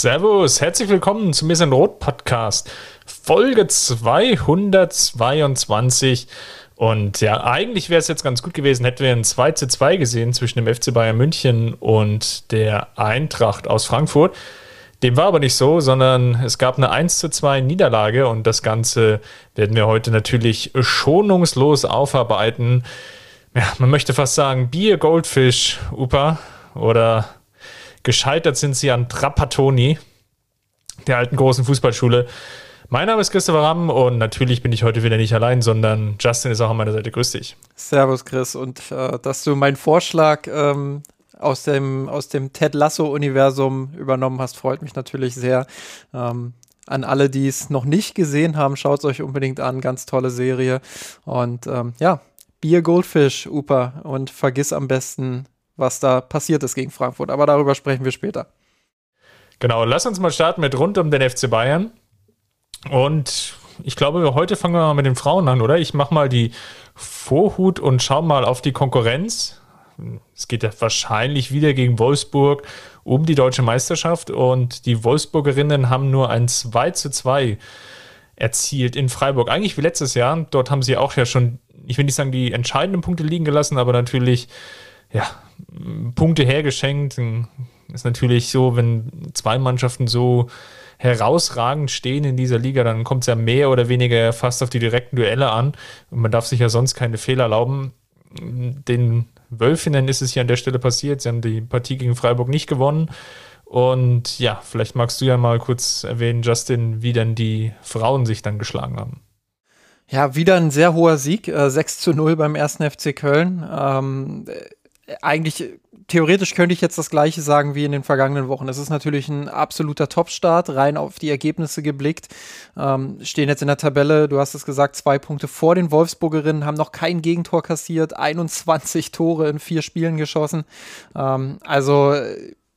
Servus, herzlich willkommen zum Mir Rot Podcast, Folge 222. Und ja, eigentlich wäre es jetzt ganz gut gewesen, hätten wir ein 2 zu 2 gesehen zwischen dem FC Bayern München und der Eintracht aus Frankfurt. Dem war aber nicht so, sondern es gab eine 1 zu 2 Niederlage und das Ganze werden wir heute natürlich schonungslos aufarbeiten. Ja, man möchte fast sagen, Bier, Goldfisch, Upa oder Gescheitert sind sie an Trapattoni, der alten großen Fußballschule. Mein Name ist Christopher Ramm und natürlich bin ich heute wieder nicht allein, sondern Justin ist auch an meiner Seite. Grüß dich. Servus, Chris. Und äh, dass du meinen Vorschlag ähm, aus dem, aus dem Ted Lasso-Universum übernommen hast, freut mich natürlich sehr. Ähm, an alle, die es noch nicht gesehen haben, schaut es euch unbedingt an. Ganz tolle Serie. Und ähm, ja, Bier Goldfish, Upa. Und vergiss am besten was da passiert ist gegen Frankfurt. Aber darüber sprechen wir später. Genau, lass uns mal starten mit rund um den FC Bayern. Und ich glaube, heute fangen wir mal mit den Frauen an, oder? Ich mache mal die Vorhut und schau mal auf die Konkurrenz. Es geht ja wahrscheinlich wieder gegen Wolfsburg um die deutsche Meisterschaft und die Wolfsburgerinnen haben nur ein 2 zu 2 erzielt in Freiburg. Eigentlich wie letztes Jahr. Dort haben sie auch ja schon, ich will nicht sagen, die entscheidenden Punkte liegen gelassen, aber natürlich ja, Punkte hergeschenkt. Ist natürlich so, wenn zwei Mannschaften so herausragend stehen in dieser Liga, dann kommt es ja mehr oder weniger fast auf die direkten Duelle an. Und man darf sich ja sonst keine Fehler erlauben. Den Wölfinnen ist es hier an der Stelle passiert. Sie haben die Partie gegen Freiburg nicht gewonnen. Und ja, vielleicht magst du ja mal kurz erwähnen, Justin, wie denn die Frauen sich dann geschlagen haben. Ja, wieder ein sehr hoher Sieg, äh, 6 zu 0 beim ersten FC Köln. Ähm, eigentlich theoretisch könnte ich jetzt das gleiche sagen wie in den vergangenen Wochen. Es ist natürlich ein absoluter Topstart, rein auf die Ergebnisse geblickt. Ähm, stehen jetzt in der Tabelle, du hast es gesagt, zwei Punkte vor den Wolfsburgerinnen, haben noch kein Gegentor kassiert, 21 Tore in vier Spielen geschossen. Ähm, also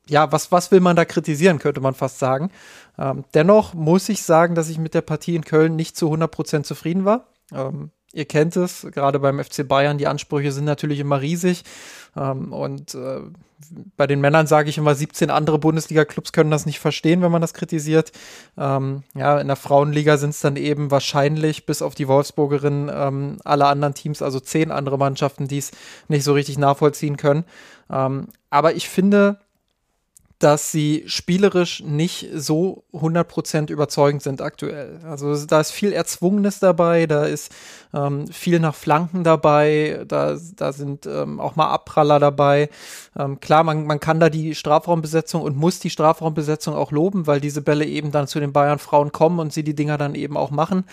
ja, was, was will man da kritisieren, könnte man fast sagen. Ähm, dennoch muss ich sagen, dass ich mit der Partie in Köln nicht zu 100% zufrieden war. Ähm, Ihr kennt es, gerade beim FC Bayern, die Ansprüche sind natürlich immer riesig. Ähm, und äh, bei den Männern sage ich immer, 17 andere Bundesliga-Clubs können das nicht verstehen, wenn man das kritisiert. Ähm, ja, in der Frauenliga sind es dann eben wahrscheinlich bis auf die Wolfsburgerin ähm, alle anderen Teams, also zehn andere Mannschaften, die es nicht so richtig nachvollziehen können. Ähm, aber ich finde, dass sie spielerisch nicht so 100% überzeugend sind aktuell. Also da ist viel Erzwungenes dabei, da ist ähm, viel nach Flanken dabei, da, da sind ähm, auch mal Abpraller dabei. Ähm, klar, man, man kann da die Strafraumbesetzung und muss die Strafraumbesetzung auch loben, weil diese Bälle eben dann zu den Bayern-Frauen kommen und sie die Dinger dann eben auch machen.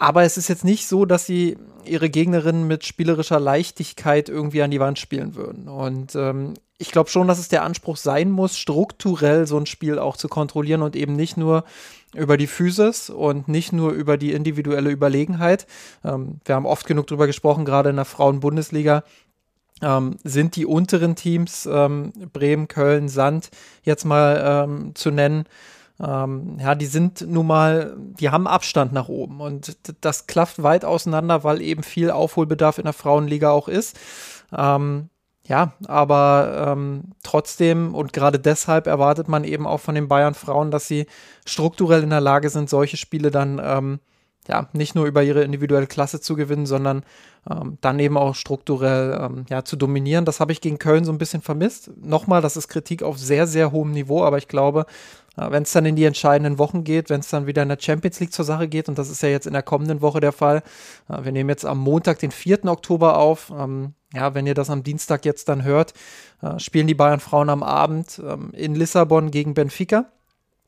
Aber es ist jetzt nicht so, dass sie ihre Gegnerinnen mit spielerischer Leichtigkeit irgendwie an die Wand spielen würden. Und ähm, ich glaube schon, dass es der Anspruch sein muss, strukturell so ein Spiel auch zu kontrollieren und eben nicht nur über die Physis und nicht nur über die individuelle Überlegenheit. Ähm, wir haben oft genug drüber gesprochen, gerade in der Frauen-Bundesliga. Ähm, sind die unteren Teams, ähm, Bremen, Köln, Sand, jetzt mal ähm, zu nennen, ähm, ja, die sind nun mal, die haben Abstand nach oben und das klafft weit auseinander, weil eben viel Aufholbedarf in der Frauenliga auch ist. Ähm, ja, aber ähm, trotzdem und gerade deshalb erwartet man eben auch von den Bayern Frauen, dass sie strukturell in der Lage sind, solche Spiele dann ähm, ja nicht nur über ihre individuelle Klasse zu gewinnen, sondern ähm, dann eben auch strukturell ähm, ja zu dominieren. Das habe ich gegen Köln so ein bisschen vermisst. Nochmal, das ist Kritik auf sehr sehr hohem Niveau, aber ich glaube, wenn es dann in die entscheidenden Wochen geht, wenn es dann wieder in der Champions League zur Sache geht, und das ist ja jetzt in der kommenden Woche der Fall. Wir nehmen jetzt am Montag, den 4. Oktober auf. Ähm, ja, wenn ihr das am Dienstag jetzt dann hört, äh, spielen die Bayern Frauen am Abend ähm, in Lissabon gegen Benfica.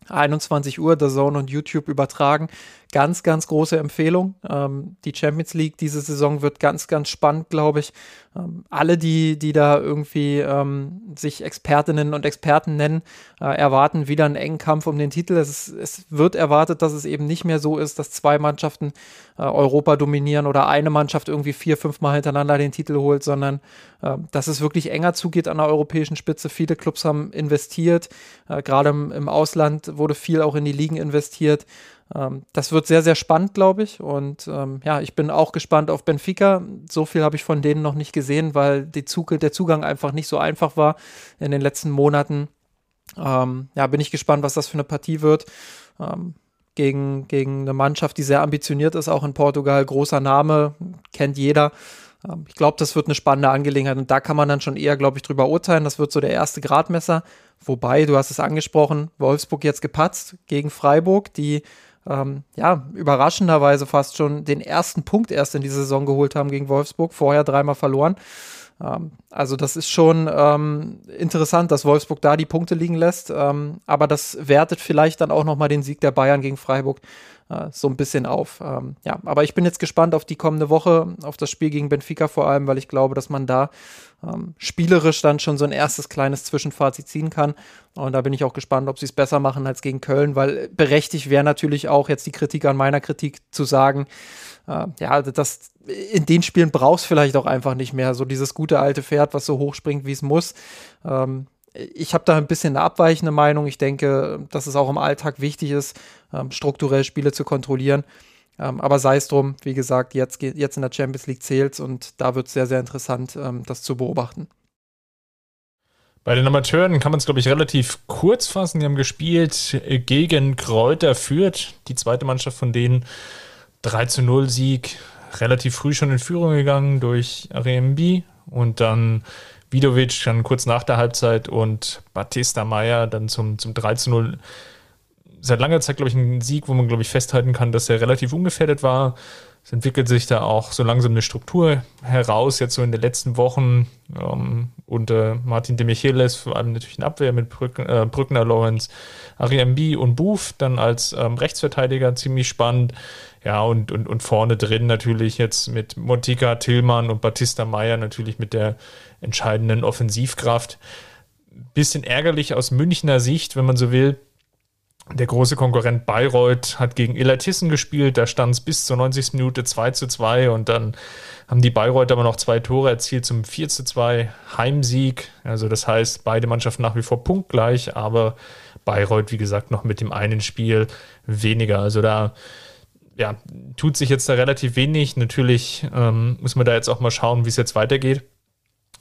21 Uhr, The Zone und YouTube übertragen. Ganz, ganz große Empfehlung. Ähm, die Champions League diese Saison wird ganz, ganz spannend, glaube ich. Ähm, alle, die, die da irgendwie ähm, sich Expertinnen und Experten nennen, äh, erwarten wieder einen engen Kampf um den Titel. Es, ist, es, wird erwartet, dass es eben nicht mehr so ist, dass zwei Mannschaften äh, Europa dominieren oder eine Mannschaft irgendwie vier, fünf Mal hintereinander den Titel holt, sondern äh, dass es wirklich enger zugeht an der europäischen Spitze. Viele Clubs haben investiert, äh, gerade im, im Ausland wurde viel auch in die Ligen investiert. Ähm, das wird sehr, sehr spannend, glaube ich. Und ähm, ja, ich bin auch gespannt auf Benfica. So viel habe ich von denen noch nicht gesehen, weil Zug der Zugang einfach nicht so einfach war in den letzten Monaten. Ähm, ja, bin ich gespannt, was das für eine Partie wird. Ähm, gegen, gegen eine Mannschaft, die sehr ambitioniert ist, auch in Portugal. Großer Name, kennt jeder. Ähm, ich glaube, das wird eine spannende Angelegenheit und da kann man dann schon eher, glaube ich, drüber urteilen. Das wird so der erste Gradmesser. Wobei, du hast es angesprochen, Wolfsburg jetzt gepatzt gegen Freiburg, die ähm, ja, überraschenderweise fast schon den ersten Punkt erst in die Saison geholt haben gegen Wolfsburg, vorher dreimal verloren. Ähm, also das ist schon ähm, interessant, dass Wolfsburg da die Punkte liegen lässt, ähm, aber das wertet vielleicht dann auch nochmal den Sieg der Bayern gegen Freiburg äh, so ein bisschen auf. Ähm, ja, aber ich bin jetzt gespannt auf die kommende Woche, auf das Spiel gegen Benfica vor allem, weil ich glaube, dass man da ähm, spielerisch dann schon so ein erstes kleines Zwischenfazit ziehen kann. Und da bin ich auch gespannt, ob sie es besser machen als gegen Köln, weil berechtigt wäre natürlich auch jetzt die Kritik an meiner Kritik zu sagen, äh, ja, das, in den Spielen brauchst vielleicht auch einfach nicht mehr so dieses gute alte Pferd, was so hoch springt, wie es muss. Ähm, ich habe da ein bisschen eine abweichende Meinung. Ich denke, dass es auch im Alltag wichtig ist, strukturell Spiele zu kontrollieren. Ähm, aber sei es drum, wie gesagt, jetzt, jetzt in der Champions League zählt und da wird es sehr, sehr interessant, ähm, das zu beobachten. Bei den Amateuren kann man es, glaube ich, relativ kurz fassen. Die haben gespielt gegen Kräuter Fürth, die zweite Mannschaft von denen. 3 zu 0 Sieg, relativ früh schon in Führung gegangen durch RMB und dann Vidovic dann kurz nach der Halbzeit und Batista Meyer dann zum, zum 3 zu 0 seit langer Zeit, glaube ich, ein Sieg, wo man, glaube ich, festhalten kann, dass er relativ ungefährdet war. Es entwickelt sich da auch so langsam eine Struktur heraus, jetzt so in den letzten Wochen ähm, unter Martin de Michelis, vor allem natürlich in Abwehr mit Brücken, äh, Brückner, Lawrence, Ariambi und Booth, dann als ähm, Rechtsverteidiger ziemlich spannend. Ja, und, und, und vorne drin natürlich jetzt mit Montika, Tillmann und Batista Meyer natürlich mit der entscheidenden Offensivkraft. Bisschen ärgerlich aus Münchner Sicht, wenn man so will, der große Konkurrent Bayreuth hat gegen Illertissen gespielt, da stand es bis zur 90. Minute 2 zu 2 und dann haben die Bayreuth aber noch zwei Tore erzielt zum 4 zu 2 Heimsieg. Also das heißt, beide Mannschaften nach wie vor punktgleich, aber Bayreuth, wie gesagt, noch mit dem einen Spiel weniger. Also da ja, tut sich jetzt da relativ wenig. Natürlich ähm, muss man da jetzt auch mal schauen, wie es jetzt weitergeht.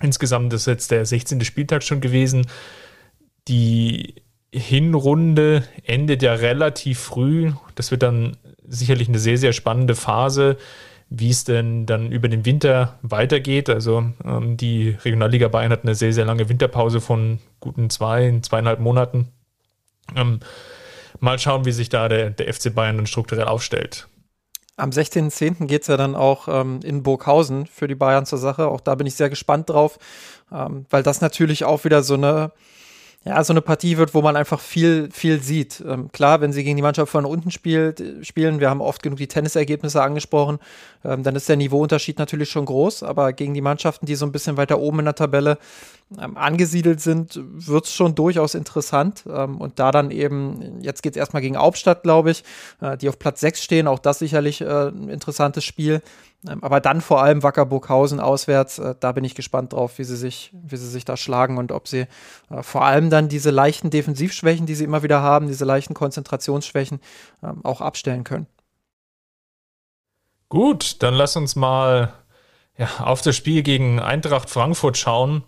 Insgesamt ist jetzt der 16. Spieltag schon gewesen. Die Hinrunde endet ja relativ früh. Das wird dann sicherlich eine sehr, sehr spannende Phase, wie es denn dann über den Winter weitergeht. Also ähm, die Regionalliga Bayern hat eine sehr, sehr lange Winterpause von guten zwei, zweieinhalb Monaten. Ähm, mal schauen, wie sich da der, der FC Bayern dann strukturell aufstellt. Am 16.10. geht es ja dann auch ähm, in Burghausen für die Bayern zur Sache. Auch da bin ich sehr gespannt drauf, ähm, weil das natürlich auch wieder so eine ja, so eine Partie wird, wo man einfach viel, viel sieht. Ähm, klar, wenn sie gegen die Mannschaft von unten spielt, spielen, wir haben oft genug die Tennisergebnisse angesprochen, ähm, dann ist der Niveauunterschied natürlich schon groß, aber gegen die Mannschaften, die so ein bisschen weiter oben in der Tabelle ähm, angesiedelt sind, wird es schon durchaus interessant. Ähm, und da dann eben, jetzt geht es erstmal gegen Hauptstadt, glaube ich, äh, die auf Platz 6 stehen, auch das sicherlich äh, ein interessantes Spiel. Ähm, aber dann vor allem Wacker Burghausen auswärts, äh, da bin ich gespannt drauf, wie sie sich, wie sie sich da schlagen und ob sie äh, vor allem dann diese leichten Defensivschwächen, die sie immer wieder haben, diese leichten Konzentrationsschwächen ähm, auch abstellen können. Gut, dann lass uns mal ja, auf das Spiel gegen Eintracht Frankfurt schauen.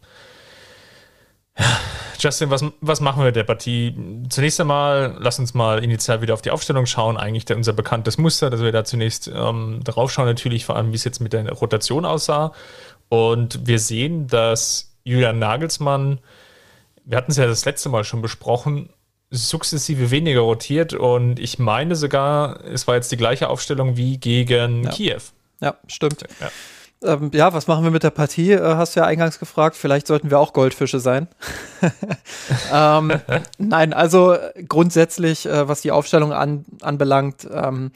Justin, was, was machen wir mit der Partie? Zunächst einmal, lass uns mal initial wieder auf die Aufstellung schauen. Eigentlich der, unser bekanntes Muster, dass wir da zunächst ähm, drauf schauen, natürlich vor allem, wie es jetzt mit der Rotation aussah. Und wir sehen, dass Julian Nagelsmann, wir hatten es ja das letzte Mal schon besprochen, sukzessive weniger rotiert. Und ich meine sogar, es war jetzt die gleiche Aufstellung wie gegen ja. Kiew. Ja, stimmt. Ja. Ähm, ja, was machen wir mit der Partie? Äh, hast du ja eingangs gefragt. Vielleicht sollten wir auch Goldfische sein. ähm, nein, also grundsätzlich, äh, was die Aufstellung an, anbelangt, ähm,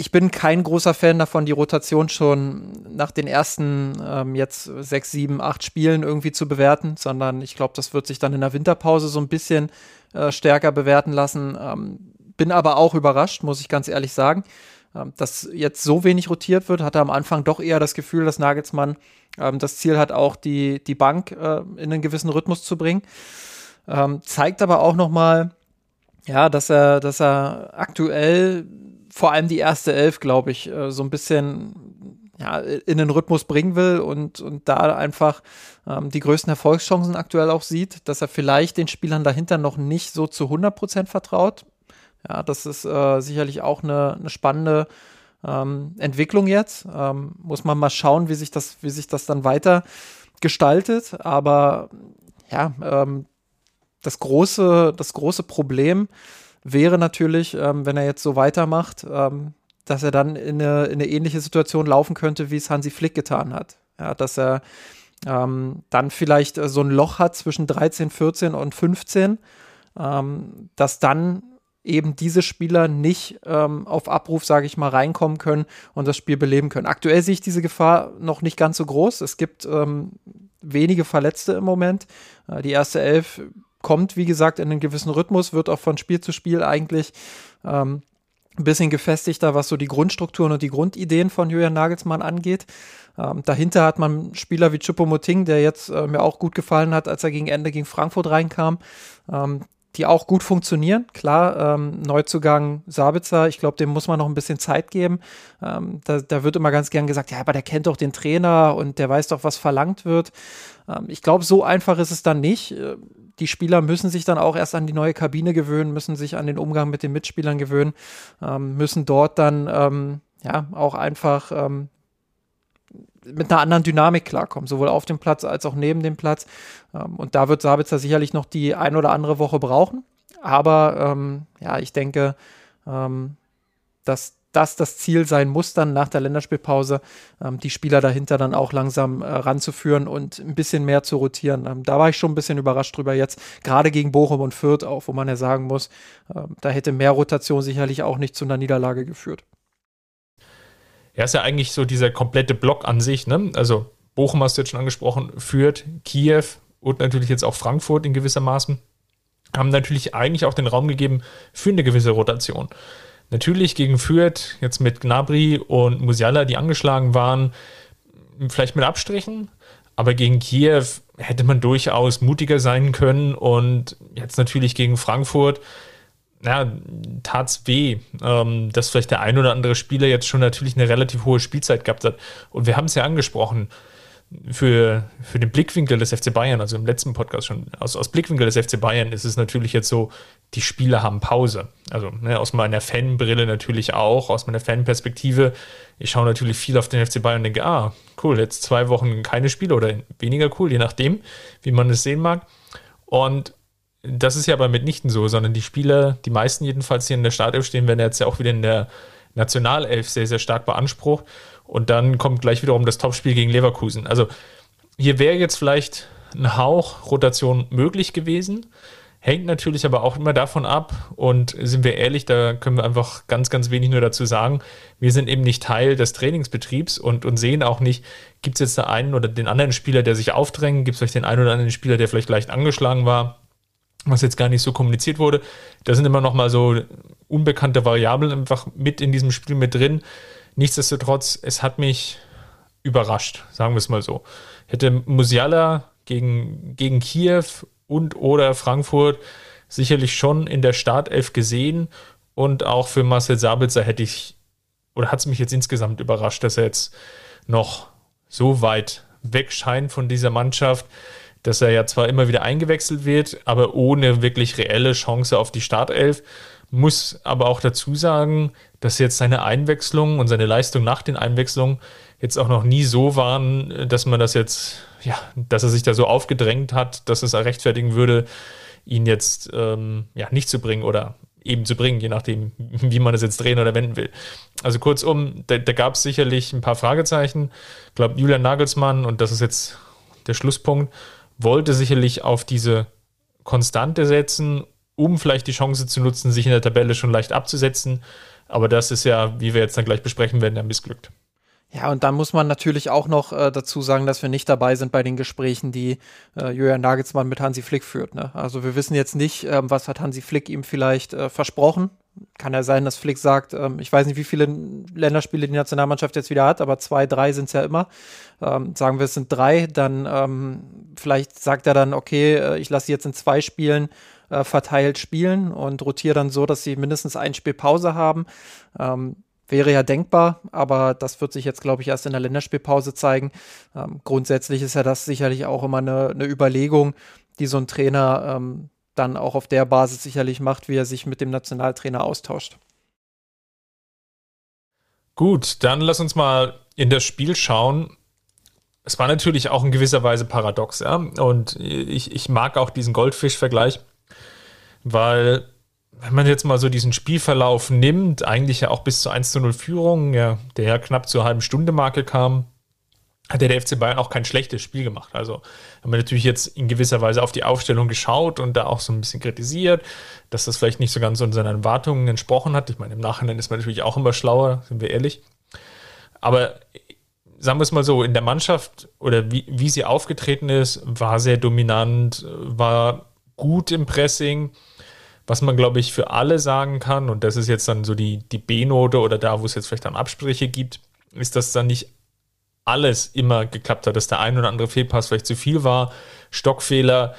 ich bin kein großer Fan davon, die Rotation schon nach den ersten ähm, jetzt sechs, sieben, acht Spielen irgendwie zu bewerten, sondern ich glaube, das wird sich dann in der Winterpause so ein bisschen äh, stärker bewerten lassen. Ähm, bin aber auch überrascht, muss ich ganz ehrlich sagen, dass jetzt so wenig rotiert wird. Hatte am Anfang doch eher das Gefühl, dass Nagelsmann ähm, das Ziel hat, auch die, die Bank äh, in einen gewissen Rhythmus zu bringen. Ähm, zeigt aber auch noch mal, ja, dass er, dass er aktuell vor allem die erste Elf, glaube ich, äh, so ein bisschen ja, in den Rhythmus bringen will und, und da einfach ähm, die größten Erfolgschancen aktuell auch sieht, dass er vielleicht den Spielern dahinter noch nicht so zu 100 Prozent vertraut. Ja, das ist äh, sicherlich auch eine, eine spannende ähm, Entwicklung jetzt. Ähm, muss man mal schauen, wie sich das, wie sich das dann weiter gestaltet. Aber ja, ähm, das große, das große Problem wäre natürlich, ähm, wenn er jetzt so weitermacht, ähm, dass er dann in eine, in eine, ähnliche Situation laufen könnte, wie es Hansi Flick getan hat. Ja, dass er ähm, dann vielleicht äh, so ein Loch hat zwischen 13, 14 und 15, ähm, dass dann eben diese Spieler nicht ähm, auf Abruf, sage ich mal, reinkommen können und das Spiel beleben können. Aktuell sehe ich diese Gefahr noch nicht ganz so groß. Es gibt ähm, wenige Verletzte im Moment. Äh, die erste Elf kommt, wie gesagt, in einen gewissen Rhythmus, wird auch von Spiel zu Spiel eigentlich ähm, ein bisschen gefestigter, was so die Grundstrukturen und die Grundideen von Julian Nagelsmann angeht. Ähm, dahinter hat man Spieler wie Choupo-Moting, der jetzt äh, mir auch gut gefallen hat, als er gegen Ende gegen Frankfurt reinkam, ähm, die auch gut funktionieren. Klar, ähm, Neuzugang Sabitzer, ich glaube, dem muss man noch ein bisschen Zeit geben. Ähm, da, da, wird immer ganz gern gesagt, ja, aber der kennt doch den Trainer und der weiß doch, was verlangt wird. Ähm, ich glaube, so einfach ist es dann nicht. Äh, die Spieler müssen sich dann auch erst an die neue Kabine gewöhnen, müssen sich an den Umgang mit den Mitspielern gewöhnen, ähm, müssen dort dann ähm, ja auch einfach ähm, mit einer anderen Dynamik klarkommen, sowohl auf dem Platz als auch neben dem Platz. Ähm, und da wird Sabitzer sicherlich noch die ein oder andere Woche brauchen. Aber ähm, ja, ich denke, ähm, dass das das Ziel sein muss, dann nach der Länderspielpause ähm, die Spieler dahinter dann auch langsam äh, ranzuführen und ein bisschen mehr zu rotieren. Ähm, da war ich schon ein bisschen überrascht drüber jetzt, gerade gegen Bochum und Fürth auch, wo man ja sagen muss, äh, da hätte mehr Rotation sicherlich auch nicht zu einer Niederlage geführt. Ja, ist ja eigentlich so dieser komplette Block an sich, ne? Also Bochum hast du jetzt schon angesprochen, Fürth, Kiew und natürlich jetzt auch Frankfurt in gewisser Maßen haben natürlich eigentlich auch den Raum gegeben für eine gewisse Rotation. Natürlich gegen Fürth, jetzt mit Gnabry und Musiala, die angeschlagen waren, vielleicht mit Abstrichen, aber gegen Kiew hätte man durchaus mutiger sein können und jetzt natürlich gegen Frankfurt, ja, tat's weh, ähm, dass vielleicht der ein oder andere Spieler jetzt schon natürlich eine relativ hohe Spielzeit gehabt hat. Und wir haben es ja angesprochen, für, für den Blickwinkel des FC Bayern, also im letzten Podcast schon, aus, aus Blickwinkel des FC Bayern ist es natürlich jetzt so, die Spieler haben Pause. Also ne, aus meiner Fanbrille natürlich auch, aus meiner Fanperspektive. Ich schaue natürlich viel auf den FC Bayern und denke, ah, cool, jetzt zwei Wochen keine Spiele oder weniger cool, je nachdem, wie man es sehen mag. Und das ist ja aber mitnichten so, sondern die Spieler, die meisten jedenfalls, die in der Startelf stehen, werden jetzt ja auch wieder in der Nationalelf sehr, sehr stark beansprucht. Und dann kommt gleich wiederum das Topspiel gegen Leverkusen. Also hier wäre jetzt vielleicht ein Hauch Rotation möglich gewesen. Hängt natürlich aber auch immer davon ab. Und sind wir ehrlich, da können wir einfach ganz, ganz wenig nur dazu sagen. Wir sind eben nicht Teil des Trainingsbetriebs und, und sehen auch nicht, gibt es jetzt den einen oder den anderen Spieler, der sich aufdrängt? Gibt es vielleicht den einen oder anderen Spieler, der vielleicht leicht angeschlagen war? Was jetzt gar nicht so kommuniziert wurde. Da sind immer noch mal so unbekannte Variablen einfach mit in diesem Spiel mit drin. Nichtsdestotrotz, es hat mich überrascht, sagen wir es mal so. Hätte Musiala gegen, gegen Kiew und oder Frankfurt sicherlich schon in der Startelf gesehen und auch für Marcel Sabitzer hätte ich, oder hat es mich jetzt insgesamt überrascht, dass er jetzt noch so weit weg scheint von dieser Mannschaft, dass er ja zwar immer wieder eingewechselt wird, aber ohne wirklich reelle Chance auf die Startelf. Muss aber auch dazu sagen, dass jetzt seine Einwechslung und seine Leistung nach den Einwechslungen jetzt auch noch nie so waren, dass man das jetzt, ja, dass er sich da so aufgedrängt hat, dass es rechtfertigen würde, ihn jetzt ähm, ja, nicht zu bringen oder eben zu bringen, je nachdem, wie man es jetzt drehen oder wenden will. Also kurzum, da, da gab es sicherlich ein paar Fragezeichen. Ich glaube, Julian Nagelsmann, und das ist jetzt der Schlusspunkt, wollte sicherlich auf diese Konstante setzen um vielleicht die Chance zu nutzen, sich in der Tabelle schon leicht abzusetzen. Aber das ist ja, wie wir jetzt dann gleich besprechen werden, ja missglückt. Ja, und dann muss man natürlich auch noch äh, dazu sagen, dass wir nicht dabei sind bei den Gesprächen, die äh, Julian Nagelsmann mit Hansi Flick führt. Ne? Also wir wissen jetzt nicht, ähm, was hat Hansi Flick ihm vielleicht äh, versprochen. Kann ja sein, dass Flick sagt, ähm, ich weiß nicht, wie viele Länderspiele die Nationalmannschaft jetzt wieder hat, aber zwei, drei sind es ja immer. Ähm, sagen wir, es sind drei, dann ähm, vielleicht sagt er dann, okay, äh, ich lasse sie jetzt in zwei Spielen äh, verteilt spielen und rotiere dann so, dass sie mindestens ein Spiel Pause haben. Ähm, Wäre ja denkbar, aber das wird sich jetzt, glaube ich, erst in der Länderspielpause zeigen. Ähm, grundsätzlich ist ja das sicherlich auch immer eine, eine Überlegung, die so ein Trainer ähm, dann auch auf der Basis sicherlich macht, wie er sich mit dem Nationaltrainer austauscht. Gut, dann lass uns mal in das Spiel schauen. Es war natürlich auch in gewisser Weise paradox, ja. Und ich, ich mag auch diesen Goldfisch-Vergleich, weil wenn man jetzt mal so diesen Spielverlauf nimmt, eigentlich ja auch bis zur 1 zu 0 Führung, ja, der ja knapp zur halben Stunde Marke kam, hat der FC Bayern auch kein schlechtes Spiel gemacht. Also haben wir natürlich jetzt in gewisser Weise auf die Aufstellung geschaut und da auch so ein bisschen kritisiert, dass das vielleicht nicht so ganz unseren Erwartungen entsprochen hat. Ich meine, im Nachhinein ist man natürlich auch immer schlauer, sind wir ehrlich. Aber sagen wir es mal so, in der Mannschaft oder wie, wie sie aufgetreten ist, war sehr dominant, war gut im Pressing was man, glaube ich, für alle sagen kann, und das ist jetzt dann so die, die B-Note oder da, wo es jetzt vielleicht dann Absprüche gibt, ist, dass dann nicht alles immer geklappt hat, dass der ein oder andere Fehlpass vielleicht zu viel war, Stockfehler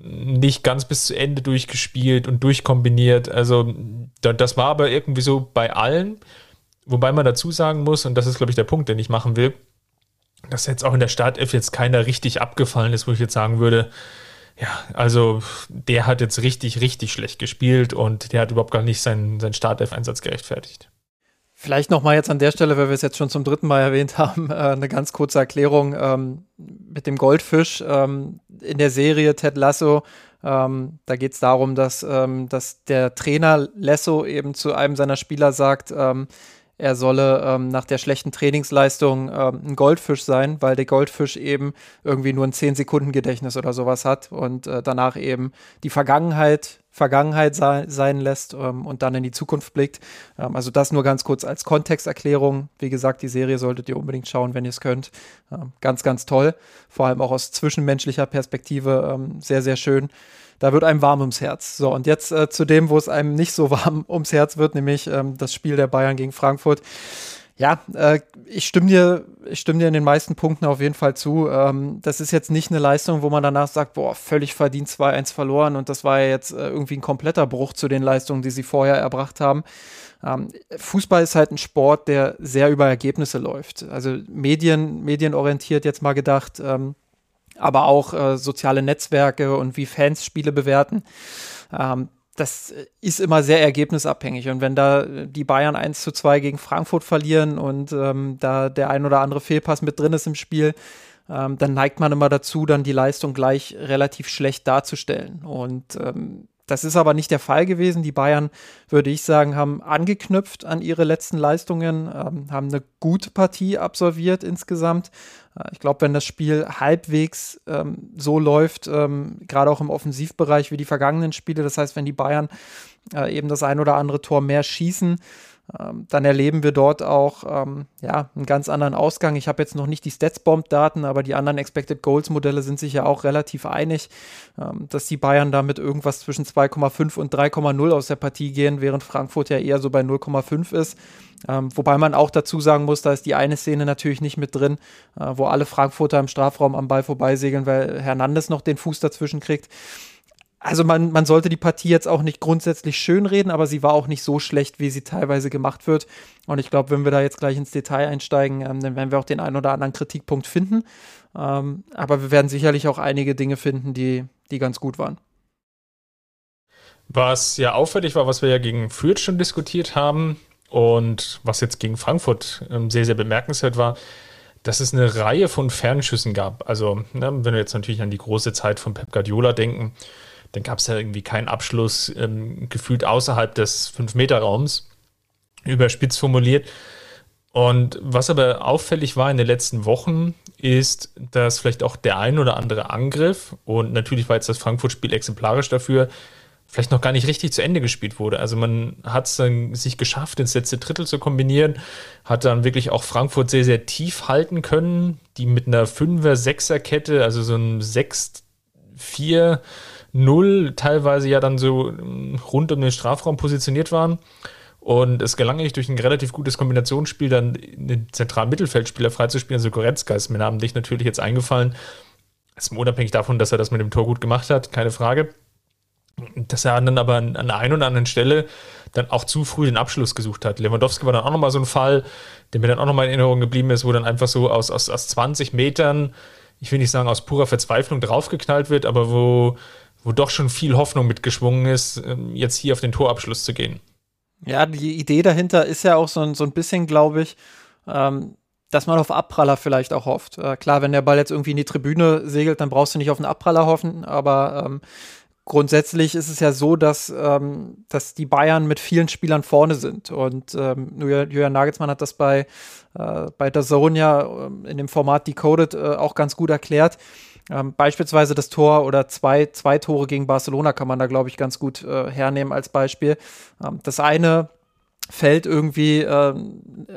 nicht ganz bis zu Ende durchgespielt und durchkombiniert. Also das war aber irgendwie so bei allen, wobei man dazu sagen muss, und das ist, glaube ich, der Punkt, den ich machen will, dass jetzt auch in der Startelf jetzt keiner richtig abgefallen ist, wo ich jetzt sagen würde, ja, also der hat jetzt richtig, richtig schlecht gespielt und der hat überhaupt gar nicht seinen, seinen Startelf-Einsatz gerechtfertigt. Vielleicht nochmal jetzt an der Stelle, weil wir es jetzt schon zum dritten Mal erwähnt haben, äh, eine ganz kurze Erklärung ähm, mit dem Goldfisch ähm, in der Serie Ted Lasso. Ähm, da geht es darum, dass, ähm, dass der Trainer Lasso eben zu einem seiner Spieler sagt, ähm, er solle ähm, nach der schlechten Trainingsleistung ein Goldfisch sein, weil der Goldfisch eben irgendwie nur ein 10-Sekunden-Gedächtnis oder sowas hat und äh, danach eben die Vergangenheit Vergangenheit sei, sein lässt ähm, und dann in die Zukunft blickt. Ähm, also das nur ganz kurz als Kontexterklärung. Wie gesagt, die Serie solltet ihr unbedingt schauen, wenn ihr es könnt. Ähm, ganz, ganz toll. Vor allem auch aus zwischenmenschlicher Perspektive ähm, sehr, sehr schön da wird einem warm ums Herz. So, und jetzt äh, zu dem, wo es einem nicht so warm ums Herz wird, nämlich ähm, das Spiel der Bayern gegen Frankfurt. Ja, äh, ich stimme dir, ich stimme dir in den meisten Punkten auf jeden Fall zu. Ähm, das ist jetzt nicht eine Leistung, wo man danach sagt, boah, völlig verdient 2-1 verloren und das war ja jetzt äh, irgendwie ein kompletter Bruch zu den Leistungen, die sie vorher erbracht haben. Ähm, Fußball ist halt ein Sport, der sehr über Ergebnisse läuft. Also Medien, medienorientiert jetzt mal gedacht. Ähm, aber auch äh, soziale Netzwerke und wie Fans Spiele bewerten. Ähm, das ist immer sehr ergebnisabhängig. Und wenn da die Bayern 1 zu 2 gegen Frankfurt verlieren und ähm, da der ein oder andere Fehlpass mit drin ist im Spiel, ähm, dann neigt man immer dazu, dann die Leistung gleich relativ schlecht darzustellen. Und ähm, das ist aber nicht der Fall gewesen. Die Bayern, würde ich sagen, haben angeknüpft an ihre letzten Leistungen, ähm, haben eine gute Partie absolviert insgesamt. Äh, ich glaube, wenn das Spiel halbwegs ähm, so läuft, ähm, gerade auch im Offensivbereich wie die vergangenen Spiele, das heißt, wenn die Bayern äh, eben das ein oder andere Tor mehr schießen, dann erleben wir dort auch ähm, ja, einen ganz anderen Ausgang. Ich habe jetzt noch nicht die Statsbomb-Daten, aber die anderen Expected Goals-Modelle sind sich ja auch relativ einig, ähm, dass die Bayern damit irgendwas zwischen 2,5 und 3,0 aus der Partie gehen, während Frankfurt ja eher so bei 0,5 ist. Ähm, wobei man auch dazu sagen muss, da ist die eine Szene natürlich nicht mit drin, äh, wo alle Frankfurter im Strafraum am Ball vorbeisegeln, weil Hernandez noch den Fuß dazwischen kriegt also man, man sollte die Partie jetzt auch nicht grundsätzlich schönreden, aber sie war auch nicht so schlecht, wie sie teilweise gemacht wird. Und ich glaube, wenn wir da jetzt gleich ins Detail einsteigen, ähm, dann werden wir auch den einen oder anderen Kritikpunkt finden. Ähm, aber wir werden sicherlich auch einige Dinge finden, die, die ganz gut waren. Was ja auffällig war, was wir ja gegen Fürth schon diskutiert haben und was jetzt gegen Frankfurt ähm, sehr, sehr bemerkenswert war, dass es eine Reihe von Fernschüssen gab. Also, ne, wenn wir jetzt natürlich an die große Zeit von Pep Guardiola denken, dann gab es ja irgendwie keinen Abschluss ähm, gefühlt außerhalb des 5-Meter-Raums, überspitzt formuliert. Und was aber auffällig war in den letzten Wochen, ist, dass vielleicht auch der ein oder andere Angriff, und natürlich war jetzt das Frankfurt-Spiel exemplarisch dafür, vielleicht noch gar nicht richtig zu Ende gespielt wurde. Also man hat es dann sich geschafft, ins letzte Drittel zu kombinieren, hat dann wirklich auch Frankfurt sehr, sehr tief halten können, die mit einer 5er, 6er Kette, also so ein 6, 4, 0 teilweise ja dann so ähm, rund um den Strafraum positioniert waren. Und es gelang eigentlich durch ein relativ gutes Kombinationsspiel dann den zentralen Mittelfeldspieler freizuspielen. Also Goretzka ist mir namentlich natürlich jetzt eingefallen. Ist unabhängig davon, dass er das mit dem Tor gut gemacht hat, keine Frage. Dass er dann aber an, an der einen oder anderen Stelle dann auch zu früh den Abschluss gesucht hat. Lewandowski war dann auch nochmal so ein Fall, der mir dann auch nochmal in Erinnerung geblieben ist, wo dann einfach so aus, aus, aus 20 Metern, ich will nicht sagen aus purer Verzweiflung draufgeknallt wird, aber wo, wo doch schon viel Hoffnung mitgeschwungen ist, ähm, jetzt hier auf den Torabschluss zu gehen. Ja, die Idee dahinter ist ja auch so ein, so ein bisschen, glaube ich, ähm, dass man auf Abpraller vielleicht auch hofft. Äh, klar, wenn der Ball jetzt irgendwie in die Tribüne segelt, dann brauchst du nicht auf einen Abpraller hoffen, aber ähm, grundsätzlich ist es ja so, dass, ähm, dass die Bayern mit vielen Spielern vorne sind. Und ähm, Julian Nagelsmann hat das bei, äh, bei der Zone ja ähm, in dem Format Decoded äh, auch ganz gut erklärt. Ähm, beispielsweise das Tor oder zwei, zwei Tore gegen Barcelona kann man da, glaube ich, ganz gut äh, hernehmen als Beispiel. Ähm, das eine fällt irgendwie äh,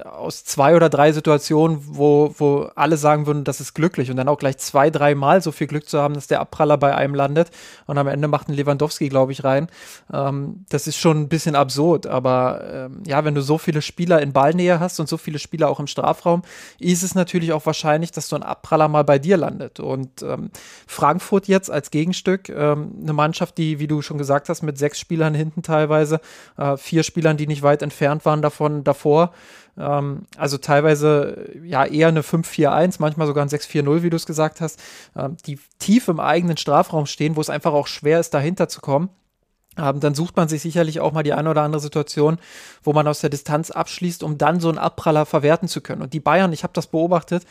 aus zwei oder drei Situationen, wo, wo alle sagen würden, das ist glücklich. Und dann auch gleich zwei, dreimal so viel Glück zu haben, dass der Abpraller bei einem landet und am Ende macht ein Lewandowski, glaube ich, rein. Ähm, das ist schon ein bisschen absurd, aber ähm, ja, wenn du so viele Spieler in Ballnähe hast und so viele Spieler auch im Strafraum, ist es natürlich auch wahrscheinlich, dass so ein Abpraller mal bei dir landet. Und ähm, Frankfurt jetzt als Gegenstück, ähm, eine Mannschaft, die, wie du schon gesagt hast, mit sechs Spielern hinten teilweise, äh, vier Spielern, die nicht weit entfernt entfernt waren davon davor. Ähm, also teilweise ja eher eine 5-4-1, manchmal sogar ein 6-4-0, wie du es gesagt hast, ähm, die tief im eigenen Strafraum stehen, wo es einfach auch schwer ist, dahinter zu kommen. Ähm, dann sucht man sich sicherlich auch mal die eine oder andere Situation, wo man aus der Distanz abschließt, um dann so einen Abpraller verwerten zu können. Und die Bayern, ich habe das beobachtet,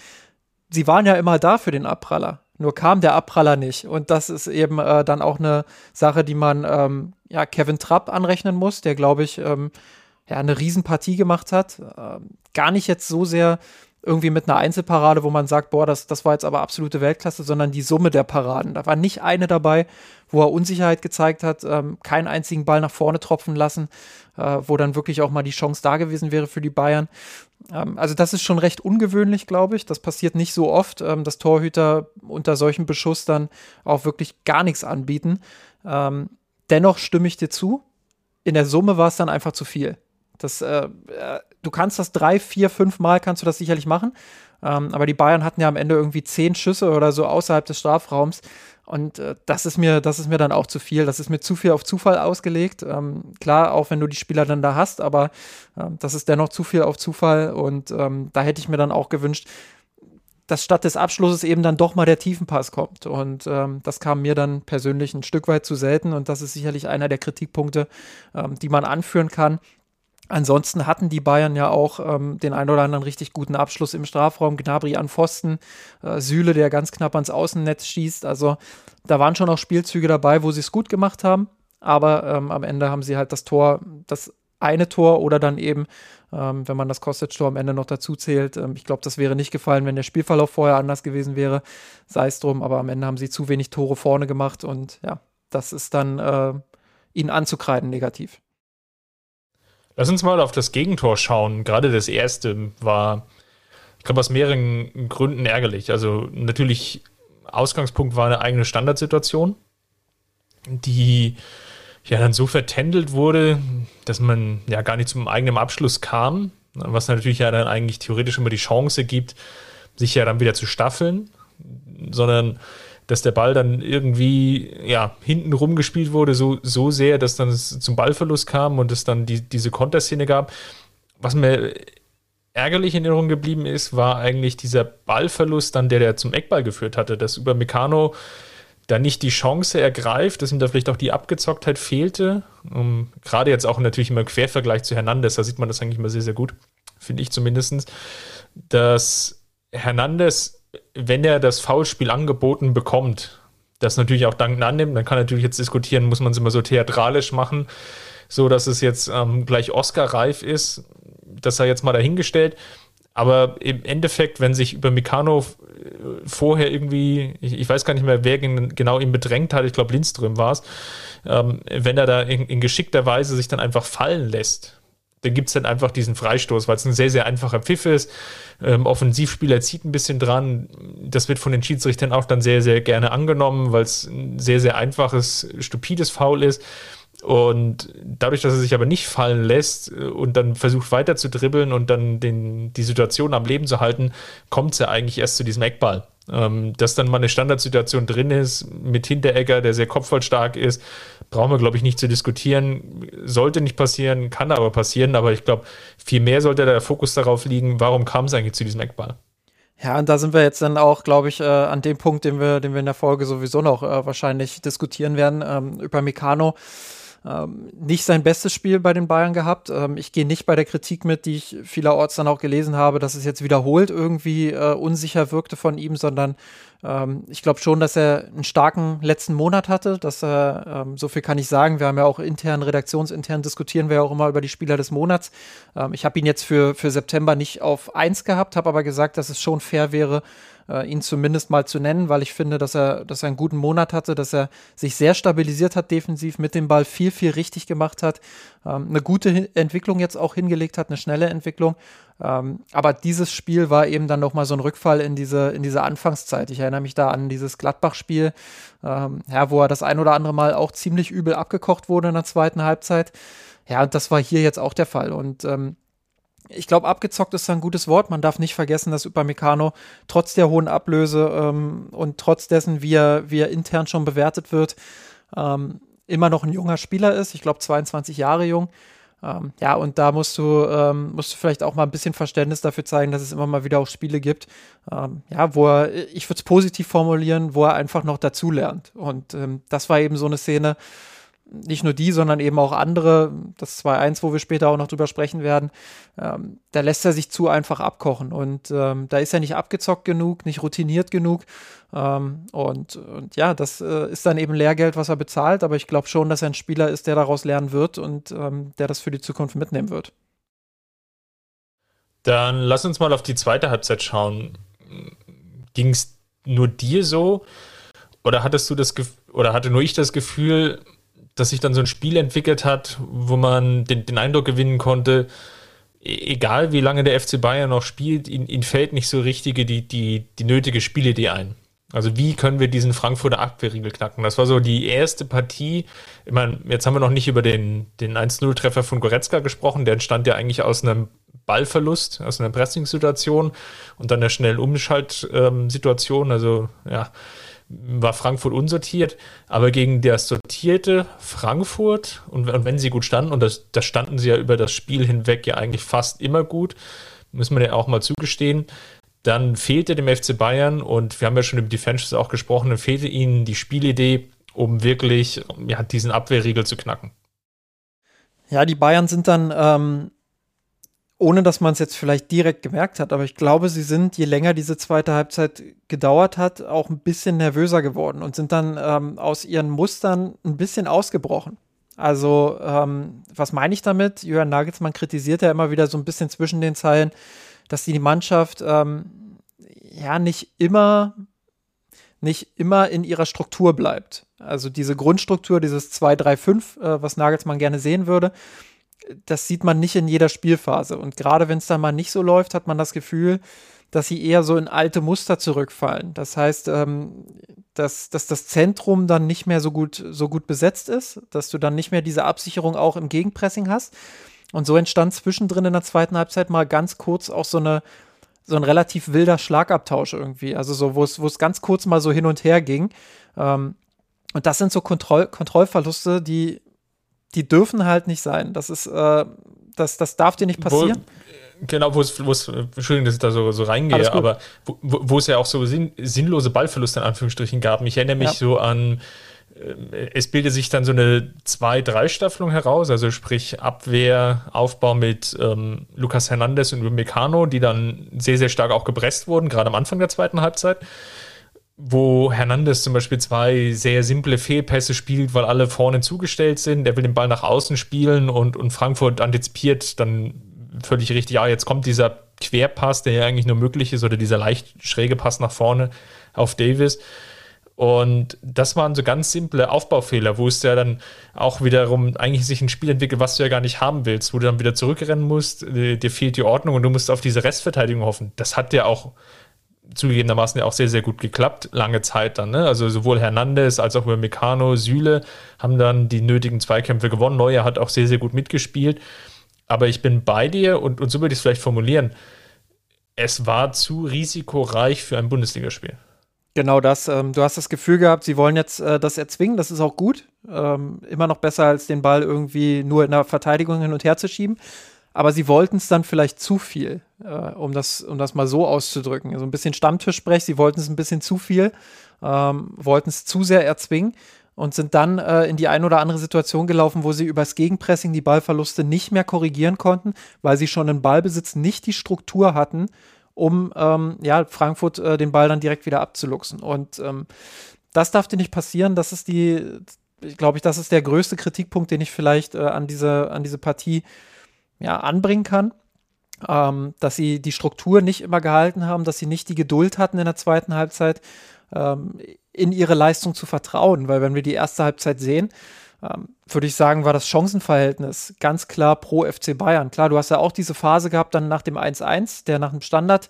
sie waren ja immer da für den Abpraller. Nur kam der Abpraller nicht. Und das ist eben äh, dann auch eine Sache, die man ähm, ja, Kevin Trapp anrechnen muss, der, glaube ich, ähm, ja, eine Riesenpartie gemacht hat. Ähm, gar nicht jetzt so sehr irgendwie mit einer Einzelparade, wo man sagt, boah, das, das war jetzt aber absolute Weltklasse, sondern die Summe der Paraden. Da war nicht eine dabei, wo er Unsicherheit gezeigt hat, ähm, keinen einzigen Ball nach vorne tropfen lassen, äh, wo dann wirklich auch mal die Chance da gewesen wäre für die Bayern. Ähm, also das ist schon recht ungewöhnlich, glaube ich. Das passiert nicht so oft, ähm, dass Torhüter unter solchem Beschuss dann auch wirklich gar nichts anbieten. Ähm, dennoch stimme ich dir zu. In der Summe war es dann einfach zu viel. Das, äh, äh, du kannst das drei, vier, fünf Mal kannst du das sicherlich machen. Ähm, aber die Bayern hatten ja am Ende irgendwie zehn Schüsse oder so außerhalb des Strafraums. Und äh, das ist mir, das ist mir dann auch zu viel. Das ist mir zu viel auf Zufall ausgelegt. Ähm, klar, auch wenn du die Spieler dann da hast, aber äh, das ist dennoch zu viel auf Zufall. Und ähm, da hätte ich mir dann auch gewünscht, dass statt des Abschlusses eben dann doch mal der Tiefenpass kommt. Und ähm, das kam mir dann persönlich ein Stück weit zu selten. Und das ist sicherlich einer der Kritikpunkte, ähm, die man anführen kann. Ansonsten hatten die Bayern ja auch ähm, den ein oder anderen richtig guten Abschluss im Strafraum. Gnabry an Pfosten, äh, Süle, der ganz knapp ans Außennetz schießt. Also da waren schon auch Spielzüge dabei, wo sie es gut gemacht haben. Aber ähm, am Ende haben sie halt das Tor, das eine Tor oder dann eben, ähm, wenn man das Kostic-Tor am Ende noch dazu zählt. Ähm, ich glaube, das wäre nicht gefallen, wenn der Spielverlauf vorher anders gewesen wäre. Sei es drum, aber am Ende haben sie zu wenig Tore vorne gemacht und ja, das ist dann äh, ihnen anzukreiden negativ. Lass uns mal auf das Gegentor schauen. Gerade das erste war, ich glaube, aus mehreren Gründen ärgerlich. Also natürlich, Ausgangspunkt war eine eigene Standardsituation, die ja dann so vertändelt wurde, dass man ja gar nicht zum eigenen Abschluss kam, was natürlich ja dann eigentlich theoretisch immer die Chance gibt, sich ja dann wieder zu staffeln, sondern dass der Ball dann irgendwie ja, hinten rumgespielt wurde, so, so sehr, dass dann es zum Ballverlust kam und es dann die, diese Konterszene gab. Was mir ärgerlich in Erinnerung geblieben ist, war eigentlich dieser Ballverlust, dann der, der zum Eckball geführt hatte, dass über Meccano da nicht die Chance ergreift, dass ihm da vielleicht auch die Abgezocktheit fehlte. Um, gerade jetzt auch natürlich immer im Quervergleich zu Hernandez, da sieht man das eigentlich immer sehr, sehr gut, finde ich zumindest, dass Hernandez wenn er das Foulspiel angeboten bekommt, das natürlich auch dankend annimmt, dann kann er natürlich jetzt diskutieren, muss man es immer so theatralisch machen, so dass es jetzt ähm, gleich Oscar-reif ist, das sei jetzt mal dahingestellt. Aber im Endeffekt, wenn sich über Mikano vorher irgendwie, ich, ich, weiß gar nicht mehr, wer genau ihn bedrängt hat, ich glaube Lindström war es, ähm, wenn er da in, in geschickter Weise sich dann einfach fallen lässt, dann gibt es dann einfach diesen Freistoß, weil es ein sehr, sehr einfacher Pfiff ist. Ähm, Offensivspieler zieht ein bisschen dran. Das wird von den Schiedsrichtern auch dann sehr, sehr gerne angenommen, weil es ein sehr, sehr einfaches, stupides Foul ist. Und dadurch, dass er sich aber nicht fallen lässt äh, und dann versucht weiter zu dribbeln und dann den, die Situation am Leben zu halten, kommt es ja eigentlich erst zu diesem Eckball. Ähm, dass dann mal eine Standardsituation drin ist mit Hinteregger, der sehr kopfballstark ist, brauchen wir, glaube ich, nicht zu diskutieren. Sollte nicht passieren, kann aber passieren, aber ich glaube, viel mehr sollte der Fokus darauf liegen, warum kam es eigentlich zu diesem Eckball? Ja, und da sind wir jetzt dann auch, glaube ich, äh, an dem Punkt, den wir, den wir in der Folge sowieso noch äh, wahrscheinlich diskutieren werden, ähm, über Meccano ähm, nicht sein bestes Spiel bei den Bayern gehabt. Ähm, ich gehe nicht bei der Kritik mit, die ich vielerorts dann auch gelesen habe, dass es jetzt wiederholt irgendwie äh, unsicher wirkte von ihm, sondern ähm, ich glaube schon, dass er einen starken letzten Monat hatte. Dass er, ähm, so viel kann ich sagen. Wir haben ja auch intern, redaktionsintern diskutieren wir ja auch immer über die Spieler des Monats. Ähm, ich habe ihn jetzt für, für September nicht auf eins gehabt, habe aber gesagt, dass es schon fair wäre, äh, ihn zumindest mal zu nennen, weil ich finde, dass er, dass er einen guten Monat hatte, dass er sich sehr stabilisiert hat defensiv, mit dem Ball viel, viel richtig gemacht hat, ähm, eine gute Entwicklung jetzt auch hingelegt hat, eine schnelle Entwicklung. Ähm, aber dieses Spiel war eben dann nochmal so ein Rückfall in diese, in diese Anfangszeit. Ich erinnere mich da an dieses Gladbach-Spiel, ähm, ja, wo er das ein oder andere Mal auch ziemlich übel abgekocht wurde in der zweiten Halbzeit. Ja, und das war hier jetzt auch der Fall. Und ähm, ich glaube, abgezockt ist ein gutes Wort. Man darf nicht vergessen, dass Upamecano trotz der hohen Ablöse ähm, und trotz dessen, wie er, wie er intern schon bewertet wird, ähm, immer noch ein junger Spieler ist. Ich glaube, 22 Jahre jung. Ähm, ja, und da musst du, ähm, musst du vielleicht auch mal ein bisschen Verständnis dafür zeigen, dass es immer mal wieder auch Spiele gibt, ähm, ja, wo er, ich würde es positiv formulieren, wo er einfach noch dazulernt. Und ähm, das war eben so eine Szene, nicht nur die, sondern eben auch andere, das 2-1, wo wir später auch noch drüber sprechen werden, ähm, da lässt er sich zu einfach abkochen und ähm, da ist er nicht abgezockt genug, nicht routiniert genug ähm, und, und ja, das äh, ist dann eben Lehrgeld, was er bezahlt, aber ich glaube schon, dass er ein Spieler ist, der daraus lernen wird und ähm, der das für die Zukunft mitnehmen wird. Dann lass uns mal auf die zweite Halbzeit schauen. Ging es nur dir so oder hattest du das oder hatte nur ich das Gefühl, dass sich dann so ein Spiel entwickelt hat, wo man den, den Eindruck gewinnen konnte, e-, egal wie lange der FC Bayern noch spielt, ihnen, ihnen fällt nicht so richtige die, die, die nötige Spielidee ein. Also wie können wir diesen Frankfurter Abwehrriegel knacken? Das war so die erste Partie. Ich meine, jetzt haben wir noch nicht über den, den 1-0-Treffer von Goretzka gesprochen. Der entstand ja eigentlich aus einem Ballverlust, aus einer Pressing-Situation und dann einer schnellen Umschaltsituation. Also ja, war Frankfurt unsortiert, aber gegen das sortierte Frankfurt und, und wenn sie gut standen, und das, das, standen sie ja über das Spiel hinweg ja eigentlich fast immer gut, muss man ja auch mal zugestehen, dann fehlte dem FC Bayern, und wir haben ja schon über die Fans auch gesprochen, dann fehlte ihnen die Spielidee, um wirklich ja, diesen Abwehrriegel zu knacken. Ja, die Bayern sind dann ähm, ohne dass man es jetzt vielleicht direkt gemerkt hat, aber ich glaube, sie sind, je länger diese zweite Halbzeit gedauert hat, auch ein bisschen nervöser geworden und sind dann ähm, aus ihren Mustern ein bisschen ausgebrochen. Also, ähm, was meine ich damit? Jürgen Nagelsmann kritisiert ja immer wieder so ein bisschen zwischen den Zeilen, dass die Mannschaft ähm, ja nicht immer nicht immer in ihrer Struktur bleibt. Also diese Grundstruktur, dieses 2-3-5, äh, was Nagelsmann gerne sehen würde, das sieht man nicht in jeder Spielphase. Und gerade wenn es dann mal nicht so läuft, hat man das Gefühl, dass sie eher so in alte Muster zurückfallen. Das heißt, ähm, dass, dass das Zentrum dann nicht mehr so gut, so gut besetzt ist, dass du dann nicht mehr diese Absicherung auch im Gegenpressing hast. Und so entstand zwischendrin in der zweiten Halbzeit mal ganz kurz auch so eine so ein relativ wilder Schlagabtausch irgendwie. Also so, wo es, wo es ganz kurz mal so hin und her ging. Ähm, und das sind so Kontroll Kontrollverluste, die die dürfen halt nicht sein. Das ist, äh, das, das darf dir nicht passieren. Wo, genau, wo es, wo es, Entschuldigung, dass ich da so, so reingehe, aber wo, wo, es ja auch so sinn, sinnlose Ballverluste in Anführungsstrichen gab. Ich erinnere mich ja. so an, äh, es bildet sich dann so eine 2-3-Staffelung heraus, also sprich Abwehraufbau mit ähm, Lucas Hernandez und Meccano, die dann sehr, sehr stark auch gepresst wurden, gerade am Anfang der zweiten Halbzeit wo Hernandez zum Beispiel zwei sehr simple Fehlpässe spielt, weil alle vorne zugestellt sind. Er will den Ball nach außen spielen und, und Frankfurt antizipiert dann völlig richtig, ja, jetzt kommt dieser Querpass, der ja eigentlich nur möglich ist, oder dieser leicht schräge Pass nach vorne auf Davis. Und das waren so ganz simple Aufbaufehler, wo es ja dann auch wiederum eigentlich sich ein Spiel entwickelt, was du ja gar nicht haben willst, wo du dann wieder zurückrennen musst, dir fehlt die Ordnung und du musst auf diese Restverteidigung hoffen. Das hat ja auch zugegebenermaßen ja auch sehr, sehr gut geklappt, lange Zeit dann. Ne? Also sowohl Hernandez als auch über Meccano, Süle haben dann die nötigen Zweikämpfe gewonnen. Neuer hat auch sehr, sehr gut mitgespielt. Aber ich bin bei dir und, und so würde ich es vielleicht formulieren. Es war zu risikoreich für ein Bundesligaspiel. Genau das. Ähm, du hast das Gefühl gehabt, sie wollen jetzt äh, das erzwingen. Das ist auch gut. Ähm, immer noch besser, als den Ball irgendwie nur in der Verteidigung hin und her zu schieben. Aber sie wollten es dann vielleicht zu viel, äh, um, das, um das mal so auszudrücken. So also ein bisschen Stammtischsprech. Sie wollten es ein bisschen zu viel, ähm, wollten es zu sehr erzwingen und sind dann äh, in die ein oder andere Situation gelaufen, wo sie übers Gegenpressing die Ballverluste nicht mehr korrigieren konnten, weil sie schon im Ballbesitz nicht die Struktur hatten, um ähm, ja, Frankfurt äh, den Ball dann direkt wieder abzuluxen. Und ähm, das darf dir nicht passieren. Das ist die, glaube ich, das ist der größte Kritikpunkt, den ich vielleicht äh, an, diese, an diese Partie ja, anbringen kann. Ähm, dass sie die Struktur nicht immer gehalten haben, dass sie nicht die Geduld hatten in der zweiten Halbzeit, ähm, in ihre Leistung zu vertrauen. Weil wenn wir die erste Halbzeit sehen, ähm, würde ich sagen, war das Chancenverhältnis ganz klar pro FC Bayern. Klar, du hast ja auch diese Phase gehabt, dann nach dem 1-1, der nach dem Standard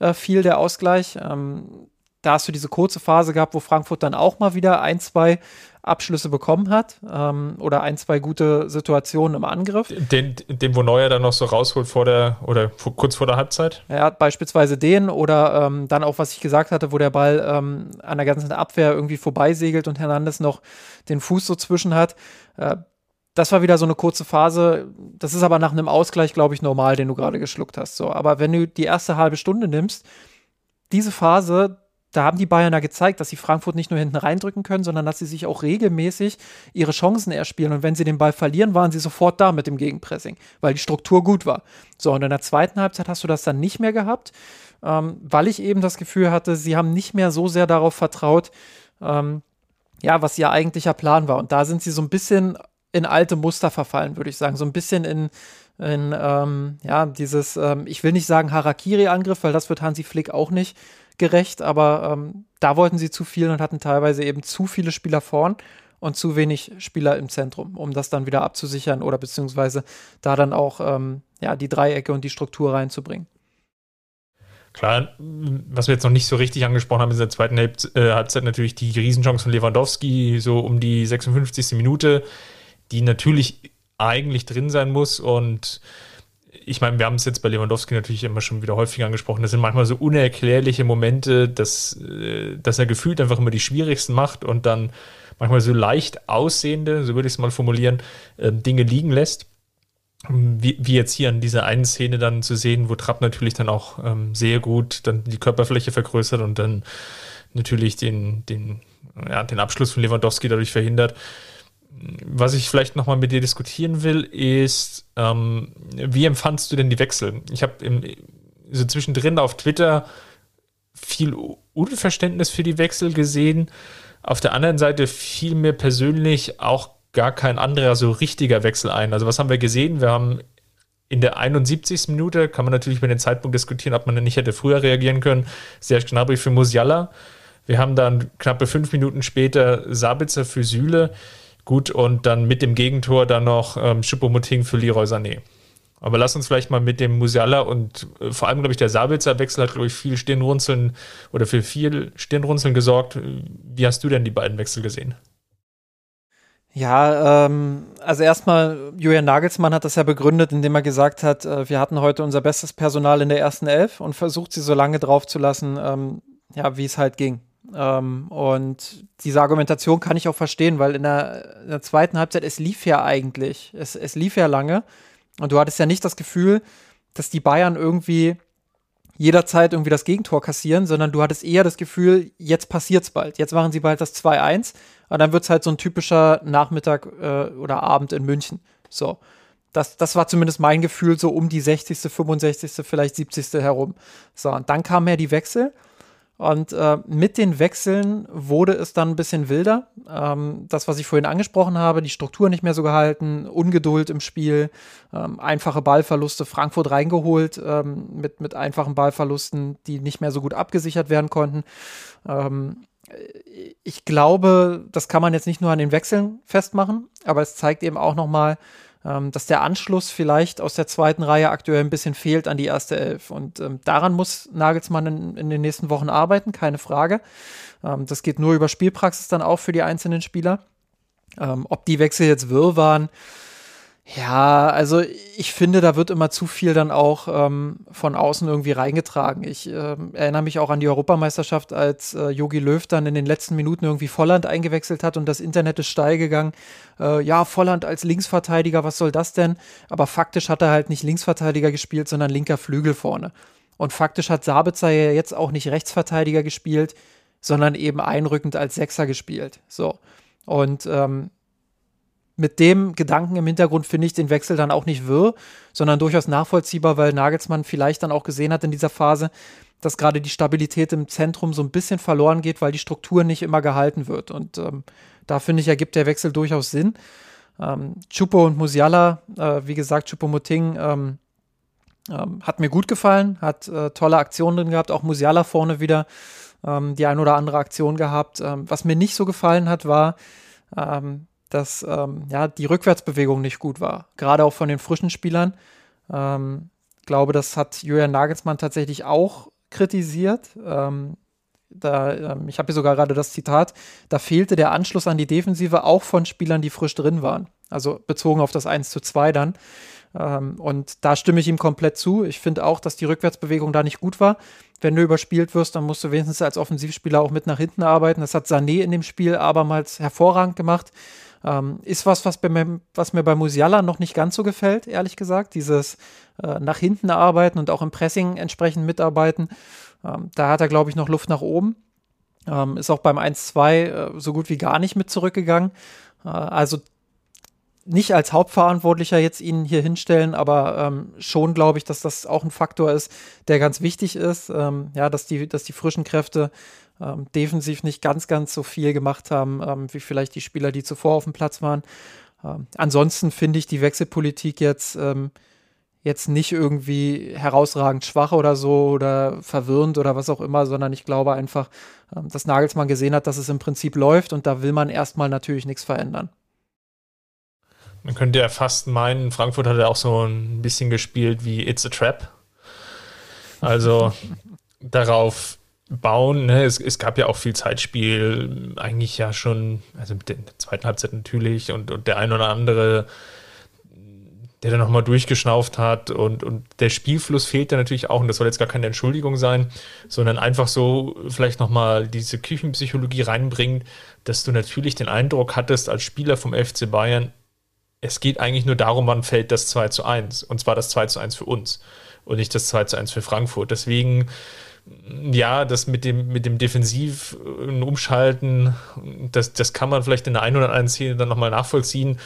äh, fiel, der Ausgleich. Ähm, da hast du diese kurze Phase gehabt, wo Frankfurt dann auch mal wieder ein, zwei Abschlüsse bekommen hat ähm, oder ein, zwei gute Situationen im Angriff. Den, den, wo Neuer dann noch so rausholt vor der oder vor, kurz vor der Halbzeit? Ja, beispielsweise den oder ähm, dann auch, was ich gesagt hatte, wo der Ball ähm, an der ganzen Abwehr irgendwie vorbeisegelt und Hernandez noch den Fuß so zwischen hat. Äh, das war wieder so eine kurze Phase. Das ist aber nach einem Ausgleich, glaube ich, normal, den du gerade geschluckt hast. So, aber wenn du die erste halbe Stunde nimmst, diese Phase, da haben die Bayern ja gezeigt, dass sie Frankfurt nicht nur hinten reindrücken können, sondern dass sie sich auch regelmäßig ihre Chancen erspielen. Und wenn sie den Ball verlieren, waren sie sofort da mit dem Gegenpressing, weil die Struktur gut war. So, und in der zweiten Halbzeit hast du das dann nicht mehr gehabt, ähm, weil ich eben das Gefühl hatte, sie haben nicht mehr so sehr darauf vertraut, ähm, ja, was ihr eigentlicher Plan war. Und da sind sie so ein bisschen in alte Muster verfallen, würde ich sagen. So ein bisschen in, in ähm, ja, dieses, ähm, ich will nicht sagen Harakiri-Angriff, weil das wird Hansi Flick auch nicht gerecht, aber ähm, da wollten sie zu viel und hatten teilweise eben zu viele Spieler vorn und zu wenig Spieler im Zentrum, um das dann wieder abzusichern oder beziehungsweise da dann auch ähm, ja, die Dreiecke und die Struktur reinzubringen. Klar, was wir jetzt noch nicht so richtig angesprochen haben in der zweiten äh, Halbzeit, natürlich die Riesenchance von Lewandowski, so um die 56. Minute, die natürlich eigentlich drin sein muss und ich meine, wir haben es jetzt bei Lewandowski natürlich immer schon wieder häufig angesprochen. Das sind manchmal so unerklärliche Momente, dass, äh, dass er gefühlt einfach immer die schwierigsten macht und dann manchmal so leicht aussehende, so würde ich es mal formulieren, ähm, Dinge liegen lässt. Wie, wie, jetzt hier an dieser einen Szene dann zu sehen, wo Trapp natürlich dann auch ähm, sehr gut dann die Körperfläche vergrößert und dann natürlich den, den, ja, den Abschluss von Lewandowski dadurch verhindert was ich vielleicht nochmal mit dir diskutieren will, ist, ähm, wie empfandst du denn die Wechsel? Ich habe so zwischendrin auf Twitter viel Unverständnis für die Wechsel gesehen. Auf der anderen Seite fiel mir persönlich auch gar kein anderer so richtiger Wechsel ein. Also was haben wir gesehen? Wir haben in der 71. Minute, kann man natürlich über den Zeitpunkt diskutieren, ob man nicht hätte früher reagieren können, sehr Gnabry für Musiala. Wir haben dann knappe fünf Minuten später Sabitzer für Süle. Gut, und dann mit dem Gegentor dann noch ähm, Schuppomoting für Leroy Sané. Aber lass uns vielleicht mal mit dem Musiala und äh, vor allem, glaube ich, der Sabitzer Wechsel hat, glaube ich, viel Stirnrunzeln oder für viel Stirnrunzeln gesorgt. Wie hast du denn die beiden Wechsel gesehen? Ja, ähm, also erstmal, Julian Nagelsmann hat das ja begründet, indem er gesagt hat, äh, wir hatten heute unser bestes Personal in der ersten Elf und versucht sie so lange drauf zu lassen, ähm, ja, wie es halt ging. Ähm, und diese Argumentation kann ich auch verstehen, weil in der, in der, zweiten Halbzeit, es lief ja eigentlich, es, es lief ja lange. Und du hattest ja nicht das Gefühl, dass die Bayern irgendwie jederzeit irgendwie das Gegentor kassieren, sondern du hattest eher das Gefühl, jetzt passiert's bald. Jetzt machen sie bald das 2-1 und dann wird's halt so ein typischer Nachmittag äh, oder Abend in München. So. Das, das war zumindest mein Gefühl, so um die 60., 65., vielleicht 70. herum. So, und dann kamen ja die Wechsel und äh, mit den Wechseln wurde es dann ein bisschen wilder. Ähm, das, was ich vorhin angesprochen habe, die Struktur nicht mehr so gehalten, Ungeduld im Spiel, ähm, einfache Ballverluste, Frankfurt reingeholt ähm, mit, mit einfachen Ballverlusten, die nicht mehr so gut abgesichert werden konnten. Ähm, ich glaube, das kann man jetzt nicht nur an den Wechseln festmachen, aber es zeigt eben auch nochmal, ähm, dass der Anschluss vielleicht aus der zweiten Reihe aktuell ein bisschen fehlt an die erste Elf. Und ähm, daran muss Nagelsmann in, in, den nächsten Wochen arbeiten, keine Frage. Ähm, das geht nur über Spielpraxis dann auch für die einzelnen Spieler. Ähm, ob die Wechsel jetzt wirr waren, ja, also ich finde, da wird immer zu viel dann auch ähm, von außen irgendwie reingetragen. Ich ähm, erinnere mich auch an die Europameisterschaft, als Yogi äh, Löw dann in den letzten Minuten irgendwie Volland eingewechselt hat und das Internet ist steil gegangen. Äh, ja, Volland als Linksverteidiger, was soll das denn? Aber faktisch hat er halt nicht Linksverteidiger gespielt, sondern linker Flügel vorne. Und faktisch hat Sabitzer ja jetzt auch nicht Rechtsverteidiger gespielt, sondern eben einrückend als Sechser gespielt. So. Und ähm, mit dem Gedanken im Hintergrund finde ich den Wechsel dann auch nicht wirr, sondern durchaus nachvollziehbar, weil Nagelsmann vielleicht dann auch gesehen hat in dieser Phase, dass gerade die Stabilität im Zentrum so ein bisschen verloren geht, weil die Struktur nicht immer gehalten wird. Und ähm, da finde ich, ergibt der Wechsel durchaus Sinn. Ähm, Chupo und Musiala, äh, wie gesagt, Chupo Moting ähm, ähm, hat mir gut gefallen, hat äh, tolle Aktionen drin gehabt, auch Musiala vorne wieder ähm, die ein oder andere Aktion gehabt. Ähm, was mir nicht so gefallen hat, war, ähm, dass ähm, ja, die Rückwärtsbewegung nicht gut war. Gerade auch von den frischen Spielern. Ähm, glaube, das hat Julian Nagelsmann tatsächlich auch kritisiert. Ähm, da, ähm, ich habe hier sogar gerade das Zitat, da fehlte der Anschluss an die Defensive auch von Spielern, die frisch drin waren. Also bezogen auf das 1 zu 2 dann. Ähm, und da stimme ich ihm komplett zu. Ich finde auch, dass die Rückwärtsbewegung da nicht gut war. Wenn du überspielt wirst, dann musst du wenigstens als Offensivspieler auch mit nach hinten arbeiten. Das hat Sané in dem Spiel abermals hervorragend gemacht. Ähm, ist was, was, bei, was, mir bei Musiala noch nicht ganz so gefällt, ehrlich gesagt. Dieses äh, nach hinten arbeiten und auch im Pressing entsprechend mitarbeiten. Ähm, da hat er, glaube ich, noch Luft nach oben. Ähm, ist auch beim 1-2 äh, so gut wie gar nicht mit zurückgegangen. Äh, also nicht als Hauptverantwortlicher jetzt ihn hier hinstellen, aber ähm, schon glaube ich, dass das auch ein Faktor ist, der ganz wichtig ist. Ähm, ja, dass die, dass die frischen Kräfte ähm, defensiv nicht ganz, ganz so viel gemacht haben, ähm, wie vielleicht die Spieler, die zuvor auf dem Platz waren. Ähm, ansonsten finde ich die Wechselpolitik jetzt, ähm, jetzt nicht irgendwie herausragend schwach oder so oder verwirrend oder was auch immer, sondern ich glaube einfach, ähm, dass Nagelsmann gesehen hat, dass es im Prinzip läuft und da will man erstmal natürlich nichts verändern. Man könnte ja fast meinen, Frankfurt hat ja auch so ein bisschen gespielt wie It's a Trap. Also darauf bauen. Ne? Es, es, gab ja auch viel Zeitspiel, eigentlich ja schon, also mit der zweiten Halbzeit natürlich und, und der ein oder andere, der dann nochmal durchgeschnauft hat und, und der Spielfluss fehlt dann natürlich auch und das soll jetzt gar keine Entschuldigung sein, sondern einfach so vielleicht nochmal diese Küchenpsychologie reinbringen, dass du natürlich den Eindruck hattest als Spieler vom FC Bayern, es geht eigentlich nur darum, wann fällt das 2 zu 1 und zwar das 2 zu 1 für uns und nicht das 2 zu 1 für Frankfurt. Deswegen ja, das mit dem, mit dem Defensiv Umschalten, das, das kann man vielleicht in der einen oder anderen Szene dann nochmal nachvollziehen,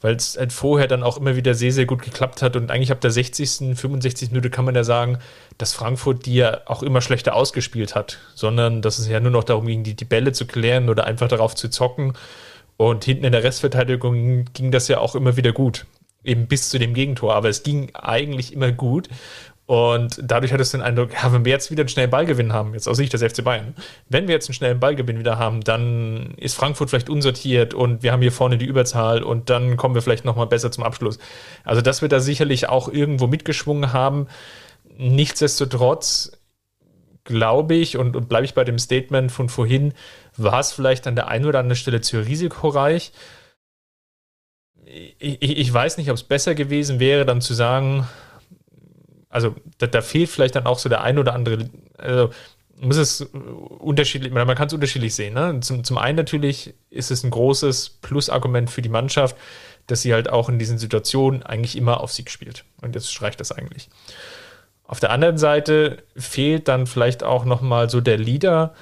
weil es halt vorher dann auch immer wieder sehr, sehr gut geklappt hat. Und eigentlich ab der 60., 65. Minute kann man ja sagen, dass Frankfurt die ja auch immer schlechter ausgespielt hat, sondern dass es ja nur noch darum ging, die, die Bälle zu klären oder einfach darauf zu zocken. Und hinten in der Restverteidigung ging das ja auch immer wieder gut eben bis zu dem Gegentor, aber es ging eigentlich immer gut. Und dadurch hat es den Eindruck, ja, wenn wir jetzt wieder einen schnellen Ballgewinn haben, jetzt aus Sicht des FC Bayern, wenn wir jetzt einen schnellen Ballgewinn wieder haben, dann ist Frankfurt vielleicht unsortiert und wir haben hier vorne die Überzahl und dann kommen wir vielleicht nochmal besser zum Abschluss. Also das wird da sicherlich auch irgendwo mitgeschwungen haben. Nichtsdestotrotz glaube ich und, und bleibe ich bei dem Statement von vorhin, war es vielleicht an der einen oder anderen Stelle zu risikoreich. Ich, ich weiß nicht, ob es besser gewesen wäre, dann zu sagen, also da, da, fehlt vielleicht dann auch so der ein oder andere, also muss es unterschiedlich, man kann es unterschiedlich sehen. Ne? Zum, zum einen natürlich ist es ein großes Plusargument für die Mannschaft, dass sie halt auch in diesen Situationen eigentlich immer auf Sieg spielt. Und jetzt streicht das eigentlich. Auf der anderen Seite fehlt dann vielleicht auch nochmal so der Leader,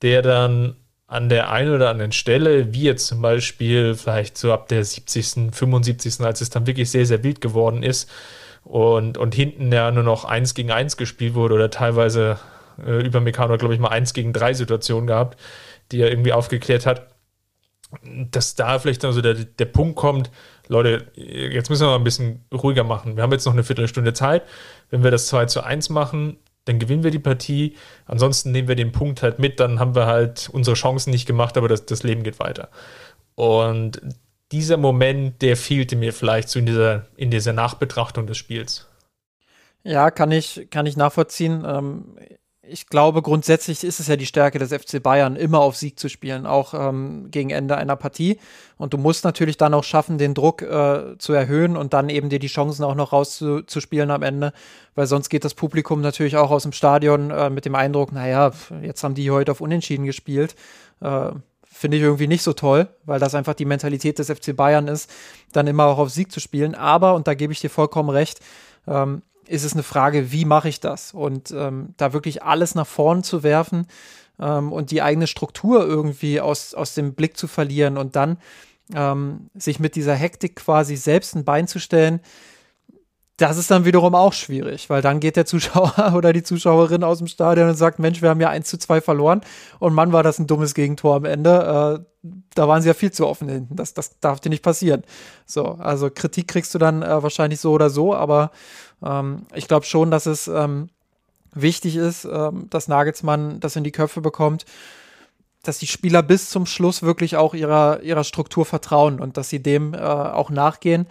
der dann an der einen oder anderen Stelle, wie jetzt zum Beispiel vielleicht so ab der 70., 75., als es dann wirklich sehr, sehr wild geworden ist, und, und hinten ja nur noch eins gegen eins gespielt wurde oder teilweise äh, über Meccano, glaube ich, mal eins gegen drei Situationen gehabt, die er irgendwie aufgeklärt hat, dass da vielleicht dann so der, der Punkt kommt, Leute, jetzt müssen wir mal ein bisschen ruhiger machen. Wir haben jetzt noch eine Viertelstunde Zeit. Wenn wir das 2 zu 1 machen, dann gewinnen wir die Partie. Ansonsten nehmen wir den Punkt halt mit, dann haben wir halt unsere Chancen nicht gemacht, aber das, das Leben geht weiter. Und dieser Moment, der fehlte mir vielleicht so in dieser, in dieser Nachbetrachtung des Spiels. Ja, kann ich, kann ich nachvollziehen. Ähm, ich glaube, grundsätzlich ist es ja die Stärke des FC Bayern, immer auf Sieg zu spielen, auch ähm, gegen Ende einer Partie. Und du musst natürlich dann auch schaffen, den Druck äh, zu erhöhen und dann eben dir die Chancen auch noch rauszuspielen am Ende, weil sonst geht das Publikum natürlich auch aus dem Stadion äh, mit dem Eindruck, naja, jetzt haben die heute auf Unentschieden gespielt. Äh, Finde ich irgendwie nicht so toll, weil das einfach die Mentalität des FC Bayern ist, dann immer auch auf Sieg zu spielen. Aber, und da gebe ich dir vollkommen recht, ähm, ist es eine Frage, wie mache ich das? Und ähm, da wirklich alles nach vorn zu werfen ähm, und die eigene Struktur irgendwie aus, aus dem Blick zu verlieren und dann ähm, sich mit dieser Hektik quasi selbst ein Bein zu stellen, das ist dann wiederum auch schwierig, weil dann geht der Zuschauer oder die Zuschauerin aus dem Stadion und sagt, Mensch, wir haben ja 1 zu 2 verloren und Mann, war das ein dummes Gegentor am Ende. Äh, da waren sie ja viel zu offen hinten. Das, das darf dir nicht passieren. So, also Kritik kriegst du dann äh, wahrscheinlich so oder so, aber ähm, ich glaube schon, dass es ähm, wichtig ist, ähm, dass Nagelsmann das in die Köpfe bekommt, dass die Spieler bis zum Schluss wirklich auch ihrer, ihrer Struktur vertrauen und dass sie dem äh, auch nachgehen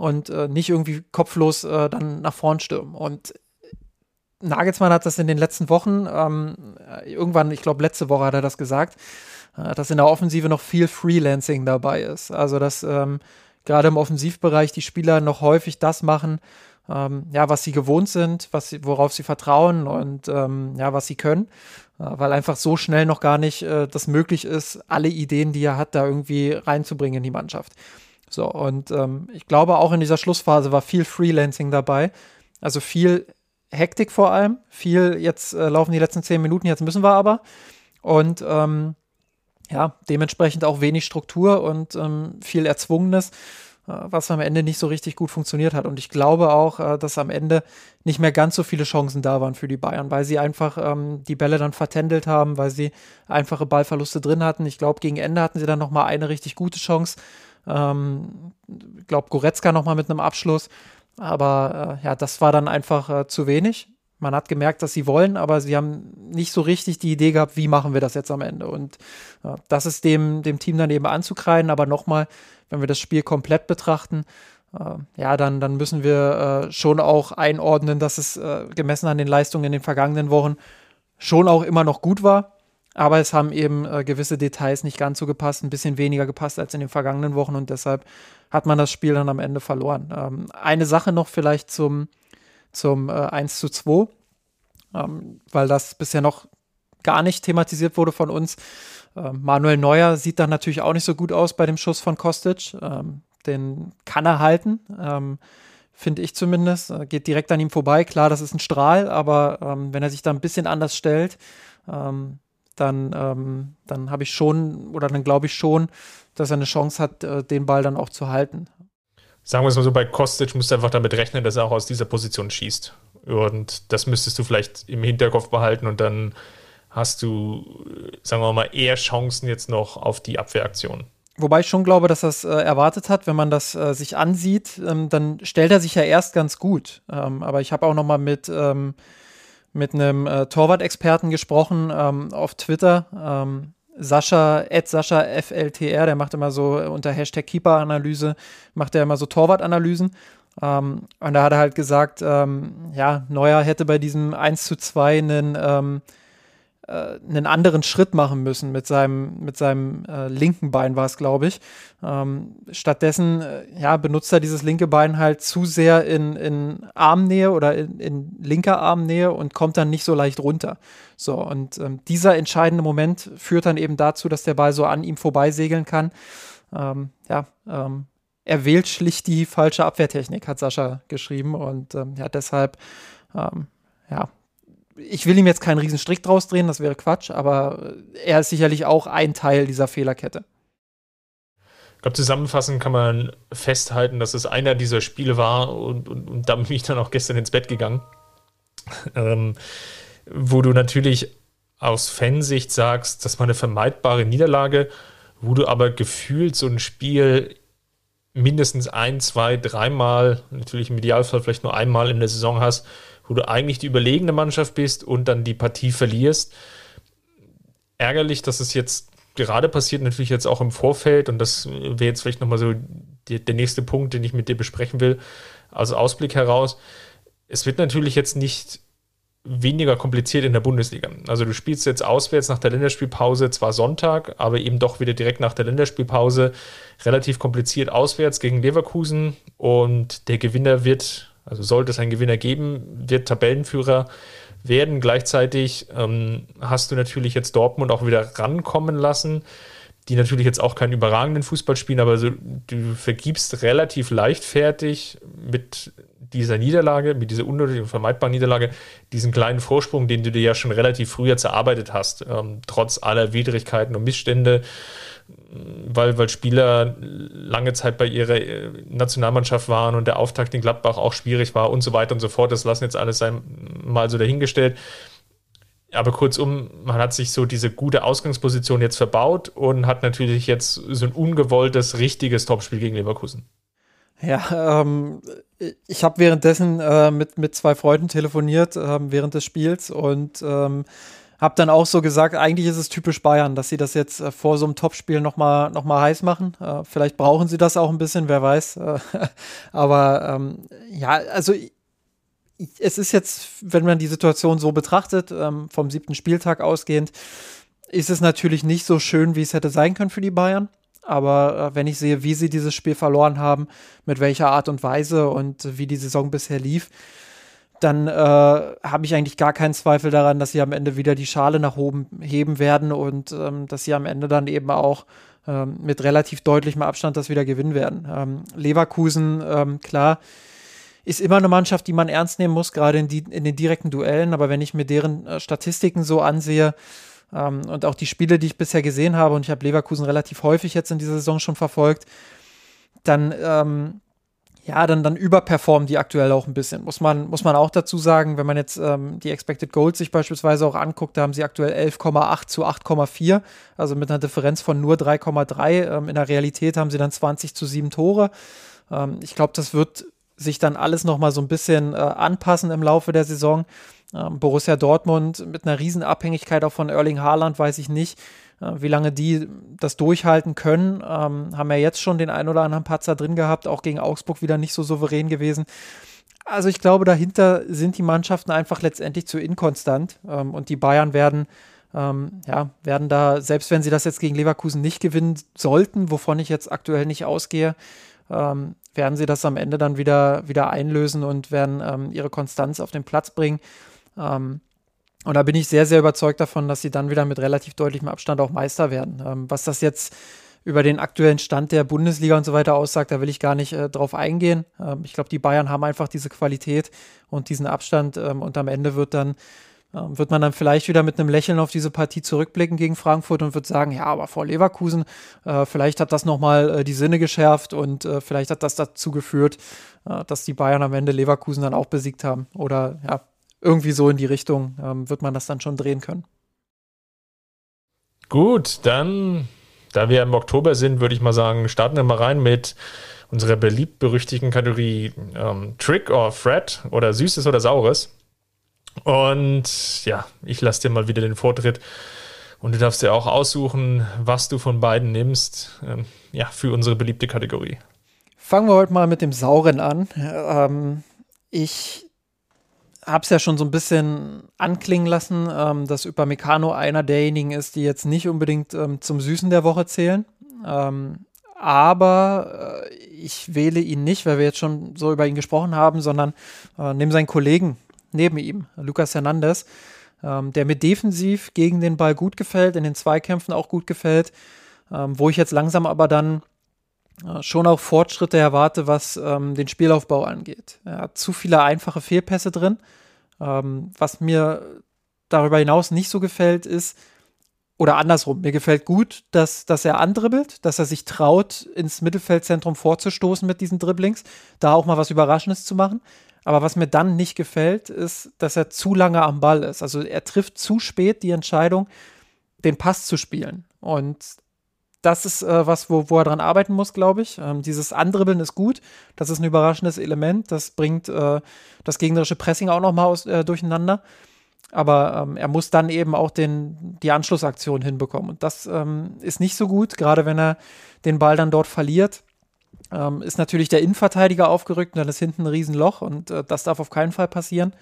und äh, nicht irgendwie kopflos äh, dann nach vorn stürmen. Und Nagelsmann hat das in den letzten Wochen, ähm, irgendwann, ich glaube letzte Woche hat er das gesagt, äh, dass in der Offensive noch viel Freelancing dabei ist. Also dass ähm, gerade im Offensivbereich die Spieler noch häufig das machen, ähm, ja, was sie gewohnt sind, was sie, worauf sie vertrauen und ähm, ja, was sie können, äh, weil einfach so schnell noch gar nicht äh, das möglich ist, alle Ideen, die er hat, da irgendwie reinzubringen in die Mannschaft. So, und ähm, ich glaube, auch in dieser Schlussphase war viel Freelancing dabei. Also viel Hektik vor allem. Viel, jetzt äh, laufen die letzten zehn Minuten, jetzt müssen wir aber. Und ähm, ja, dementsprechend auch wenig Struktur und ähm, viel Erzwungenes. Äh, was am Ende nicht so richtig gut funktioniert hat. Und ich glaube auch, äh, dass am Ende nicht mehr ganz so viele Chancen da waren für die Bayern, weil sie einfach ähm, die Bälle dann vertändelt haben, weil sie einfache Ballverluste drin hatten. Ich glaube, gegen Ende hatten sie dann noch mal eine richtig gute Chance. Ähm, ich glaube, Goretzka noch mal mit einem Abschluss. Aber äh, ja, das war dann einfach äh, zu wenig. Man hat gemerkt, dass sie wollen, aber sie haben nicht so richtig die Idee gehabt, wie machen wir das jetzt am Ende. Und äh, das ist dem, dem Team dann eben anzukreiden. Aber nochmal, wenn wir das Spiel komplett betrachten, äh, ja, dann, dann müssen wir äh, schon auch einordnen, dass es äh, gemessen an den Leistungen in den vergangenen Wochen schon auch immer noch gut war. Aber es haben eben äh, gewisse Details nicht ganz so gepasst, ein bisschen weniger gepasst als in den vergangenen Wochen und deshalb hat man das Spiel dann am Ende verloren. Ähm, eine Sache noch vielleicht zum, zum äh, 1 zu 2, ähm, weil das bisher noch gar nicht thematisiert wurde von uns. Ähm, Manuel Neuer sieht dann natürlich auch nicht so gut aus bei dem Schuss von Kostic. Ähm, den kann er halten, ähm, finde ich zumindest. Äh, geht direkt an ihm vorbei. Klar, das ist ein Strahl, aber ähm, wenn er sich da ein bisschen anders stellt, ähm, dann, ähm, dann habe ich schon oder dann glaube ich schon, dass er eine Chance hat, äh, den Ball dann auch zu halten. Sagen wir es mal so, bei Kostic musst du einfach damit rechnen, dass er auch aus dieser Position schießt. Und das müsstest du vielleicht im Hinterkopf behalten und dann hast du, sagen wir mal, eher Chancen jetzt noch auf die Abwehraktion. Wobei ich schon glaube, dass es äh, erwartet hat, wenn man das äh, sich ansieht, ähm, dann stellt er sich ja erst ganz gut. Ähm, aber ich habe auch noch mal mit, ähm, mit einem äh, Torwart-Experten gesprochen ähm, auf Twitter. Ähm, Sascha, Ed Sascha FLTR, der macht immer so unter Hashtag Keeper-Analyse, macht er immer so Torwart-Analysen. Ähm, und da hat er halt gesagt, ja, Neuer hätte bei diesem 1 zu 2 einen äh, einen anderen Schritt machen müssen mit seinem, mit seinem äh, linken Bein war es, glaube ich. Ähm, stattdessen äh, ja, benutzt er dieses linke Bein halt zu sehr in, in Armnähe oder in, in linker Armnähe und kommt dann nicht so leicht runter. So, und ähm, dieser entscheidende Moment führt dann eben dazu, dass der Ball so an ihm vorbeisegeln kann. Ähm, ja, ähm, er wählt schlicht die falsche Abwehrtechnik, hat Sascha geschrieben. Und ähm, ja, deshalb, ähm, ja, ich will ihm jetzt keinen riesen Strick draus drehen, das wäre Quatsch, aber er ist sicherlich auch ein Teil dieser Fehlerkette. Ich glaube, zusammenfassend kann man festhalten, dass es einer dieser Spiele war und, und, und damit bin ich dann auch gestern ins Bett gegangen, ähm, wo du natürlich aus Fansicht sagst, das war eine vermeidbare Niederlage, wo du aber gefühlt so ein Spiel mindestens ein, zwei, dreimal, natürlich im Idealfall vielleicht nur einmal in der Saison hast, wo du eigentlich die überlegene Mannschaft bist und dann die Partie verlierst. Ärgerlich, dass es jetzt gerade passiert, natürlich jetzt auch im Vorfeld und das wäre jetzt vielleicht nochmal so die, der nächste Punkt, den ich mit dir besprechen will, also Ausblick heraus. Es wird natürlich jetzt nicht weniger kompliziert in der Bundesliga. Also du spielst jetzt auswärts nach der Länderspielpause zwar Sonntag, aber eben doch wieder direkt nach der Länderspielpause relativ kompliziert auswärts gegen Leverkusen und der Gewinner wird, also sollte es einen Gewinner geben, wird Tabellenführer werden. Gleichzeitig ähm, hast du natürlich jetzt Dortmund auch wieder rankommen lassen, die natürlich jetzt auch keinen überragenden Fußball spielen, aber so, du vergibst relativ leichtfertig mit dieser Niederlage, mit dieser unnötigen, vermeidbaren Niederlage, diesen kleinen Vorsprung, den du dir ja schon relativ früher zerarbeitet hast, ähm, trotz aller Widrigkeiten und Missstände, weil, weil Spieler lange Zeit bei ihrer äh, Nationalmannschaft waren und der Auftakt in Gladbach auch schwierig war und so weiter und so fort. Das lassen jetzt alles sein, mal so dahingestellt. Aber kurzum, man hat sich so diese gute Ausgangsposition jetzt verbaut und hat natürlich jetzt so ein ungewolltes, richtiges Topspiel gegen Leverkusen. Ja, ähm, ich habe währenddessen äh, mit, mit zwei Freunden telefoniert äh, während des Spiels und ähm, habe dann auch so gesagt, eigentlich ist es typisch Bayern, dass sie das jetzt äh, vor so einem Topspiel nochmal noch mal heiß machen. Äh, vielleicht brauchen sie das auch ein bisschen, wer weiß. Äh, aber ähm, ja, also es ist jetzt, wenn man die Situation so betrachtet, ähm, vom siebten Spieltag ausgehend, ist es natürlich nicht so schön, wie es hätte sein können für die Bayern. Aber äh, wenn ich sehe, wie sie dieses Spiel verloren haben, mit welcher Art und Weise und wie die Saison bisher lief, dann äh, habe ich eigentlich gar keinen Zweifel daran, dass sie am Ende wieder die Schale nach oben heben werden und ähm, dass sie am Ende dann eben auch ähm, mit relativ deutlichem Abstand das wieder gewinnen werden. Ähm, Leverkusen, ähm, klar, ist immer eine Mannschaft, die man ernst nehmen muss, gerade in, in den direkten Duellen. Aber wenn ich mir deren äh, Statistiken so ansehe, ähm, und auch die Spiele, die ich bisher gesehen habe, und ich habe Leverkusen relativ häufig jetzt in dieser Saison schon verfolgt, dann, ähm, ja, dann, dann überperformen die aktuell auch ein bisschen. Muss man, muss man auch dazu sagen, wenn man jetzt ähm, die Expected Goals sich beispielsweise auch anguckt, da haben sie aktuell 11,8 zu 8,4, also mit einer Differenz von nur 3,3. Ähm, in der Realität haben sie dann 20 zu 7 Tore. Ähm, ich glaube, das wird sich dann alles nochmal so ein bisschen äh, anpassen im Laufe der Saison. Ähm, Borussia Dortmund mit einer Riesenabhängigkeit auch von Erling Haaland, weiß ich nicht, wie lange die das durchhalten können. Ähm, haben ja jetzt schon den ein oder anderen Patzer drin gehabt, auch gegen Augsburg wieder nicht so souverän gewesen. Also ich glaube, dahinter sind die Mannschaften einfach letztendlich zu inkonstant ähm, und die Bayern werden ähm, ja, werden da, selbst wenn sie das jetzt gegen Leverkusen nicht gewinnen sollten, wovon ich jetzt aktuell nicht ausgehe, ähm, werden sie das am Ende dann wieder, wieder einlösen und werden ähm, ihre Konstanz auf den Platz bringen. Ähm, und da bin ich sehr, sehr überzeugt davon, dass sie dann wieder mit relativ deutlichem Abstand auch Meister werden. Ähm, was das jetzt über den aktuellen Stand der Bundesliga und so weiter aussagt, da will ich gar nicht äh, drauf eingehen. Ähm, ich glaube, die Bayern haben einfach diese Qualität und diesen Abstand ähm, und am Ende wird dann ähm, wird man dann vielleicht wieder mit einem Lächeln auf diese Partie zurückblicken gegen Frankfurt und wird sagen, ja, aber vor Leverkusen, äh, vielleicht hat das nochmal äh, die Sinne geschärft und äh, vielleicht hat das dazu geführt, äh, dass die Bayern am Ende Leverkusen dann auch besiegt haben. Oder ja, irgendwie so in die Richtung ähm, wird man das dann schon drehen können. Gut, dann, da wir im Oktober sind, würde ich mal sagen, starten wir mal rein mit unserer beliebt-berüchtigten Kategorie ähm, Trick or Threat oder Süßes oder Saures. Und ja, ich lasse dir mal wieder den Vortritt. Und du darfst dir auch aussuchen, was du von beiden nimmst, ähm, ja, für unsere beliebte Kategorie. Fangen wir heute mal mit dem Sauren an. Ähm, ich habe es ja schon so ein bisschen anklingen lassen, ähm, dass Upamecano einer derjenigen ist, die jetzt nicht unbedingt ähm, zum Süßen der Woche zählen. Ähm, aber äh, ich wähle ihn nicht, weil wir jetzt schon so über ihn gesprochen haben, sondern äh, nehme seinen Kollegen neben ihm, Lucas Hernandez, ähm, der mir defensiv gegen den Ball gut gefällt, in den Zweikämpfen auch gut gefällt, ähm, wo ich jetzt langsam aber dann äh, schon auch Fortschritte erwarte, was ähm, den Spielaufbau angeht. Er hat zu viele einfache Fehlpässe drin. Ähm, was mir darüber hinaus nicht so gefällt, ist, oder andersrum, mir gefällt gut, dass, dass er andribbelt, dass er sich traut, ins Mittelfeldzentrum vorzustoßen mit diesen Dribblings, da auch mal was Überraschendes zu machen. Aber was mir dann nicht gefällt, ist, dass er zu lange am Ball ist. Also er trifft zu spät die Entscheidung, den Pass zu spielen. Und das ist äh, was, wo, wo er dran arbeiten muss, glaube ich. Ähm, dieses Andribbeln ist gut. Das ist ein überraschendes Element. Das bringt äh, das gegnerische Pressing auch noch mal äh, durcheinander. Aber ähm, er muss dann eben auch den, die Anschlussaktion hinbekommen. Und das ähm, ist nicht so gut, gerade wenn er den Ball dann dort verliert. Ähm, ist natürlich der Innenverteidiger aufgerückt und dann ist hinten ein Riesenloch und äh, das darf auf keinen Fall passieren.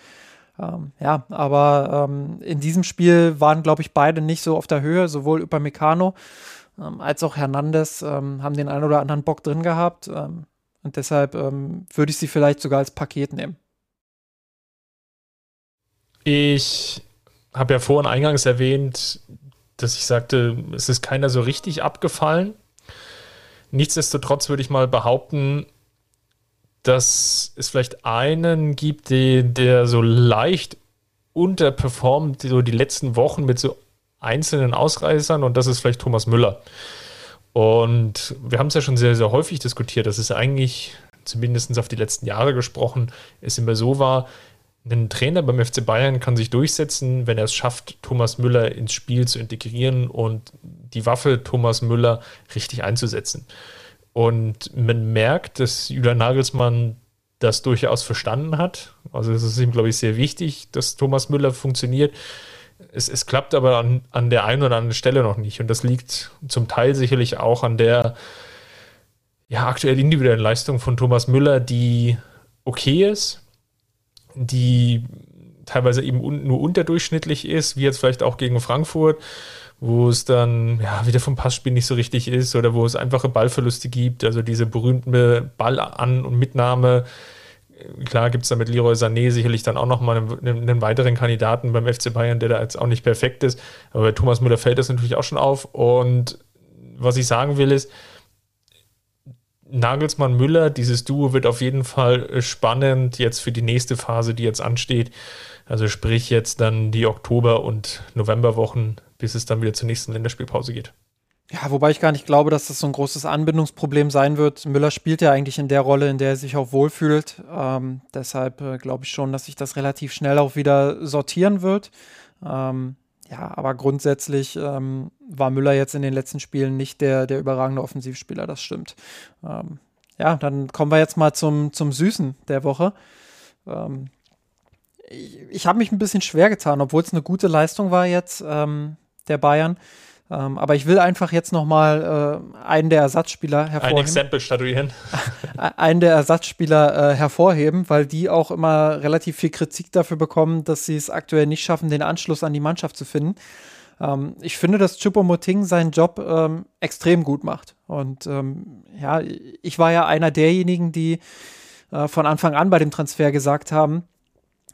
Ähm, ja, aber ähm, in diesem Spiel waren, glaube ich, beide nicht so auf der Höhe, sowohl Upamecano ähm, als auch Hernandez ähm, haben den einen oder anderen Bock drin gehabt. Ähm, und deshalb ähm, würde ich sie vielleicht sogar als Paket nehmen. Ich habe ja vorhin eingangs erwähnt, dass ich sagte, es ist keiner so richtig abgefallen. Nichtsdestotrotz würde ich mal behaupten, dass es vielleicht einen gibt, die, der so leicht unterperformt, so die letzten Wochen mit so einzelnen Ausreißern und das ist vielleicht Thomas Müller. Und wir haben es ja schon sehr, sehr häufig diskutiert, dass es eigentlich, zumindest auf die letzten Jahre gesprochen, es immer so war, ein Trainer beim FC Bayern kann sich durchsetzen, wenn er es schafft, Thomas Müller ins Spiel zu integrieren und die Waffe Thomas Müller richtig einzusetzen. Und man merkt, dass Julian Nagelsmann das durchaus verstanden hat. Also es ist ihm, glaube ich, sehr wichtig, dass Thomas Müller funktioniert. Es, es klappt aber an, an der einen oder anderen Stelle noch nicht. Und das liegt zum Teil sicherlich auch an der ja, aktuell individuellen Leistung von Thomas Müller, die okay ist, die teilweise eben un nur unterdurchschnittlich ist, wie jetzt vielleicht auch gegen Frankfurt wo es dann ja wieder vom Passspiel nicht so richtig ist oder wo es einfache Ballverluste gibt, also diese berühmte Ballan- und Mitnahme. Klar gibt es da mit Leroy Sané sicherlich dann auch nochmal einen, einen weiteren Kandidaten beim FC Bayern, der da jetzt auch nicht perfekt ist. Aber bei Thomas Müller fällt das natürlich auch schon auf. Und was ich sagen will ist, Nagelsmann Müller, dieses Duo wird auf jeden Fall spannend jetzt für die nächste Phase, die jetzt ansteht. Also sprich jetzt dann die Oktober- und Novemberwochen bis es dann wieder zur nächsten Länderspielpause geht. Ja, wobei ich gar nicht glaube, dass das so ein großes Anbindungsproblem sein wird. Müller spielt ja eigentlich in der Rolle, in der er sich auch wohlfühlt. Ähm, deshalb äh, glaube ich schon, dass sich das relativ schnell auch wieder sortieren wird. Ähm, ja, aber grundsätzlich ähm, war Müller jetzt in den letzten Spielen nicht der, der überragende Offensivspieler, das stimmt. Ähm, ja, dann kommen wir jetzt mal zum, zum Süßen der Woche. Ähm, ich, ich habe mich ein bisschen schwer getan, obwohl es eine gute Leistung war jetzt. Ähm, der Bayern. Ähm, aber ich will einfach jetzt nochmal äh, einen der Ersatzspieler hervorheben. Ein Exempel statuieren. einen der Ersatzspieler äh, hervorheben, weil die auch immer relativ viel Kritik dafür bekommen, dass sie es aktuell nicht schaffen, den Anschluss an die Mannschaft zu finden. Ähm, ich finde, dass Chupomoting seinen Job ähm, extrem gut macht. Und ähm, ja, ich war ja einer derjenigen, die äh, von Anfang an bei dem Transfer gesagt haben,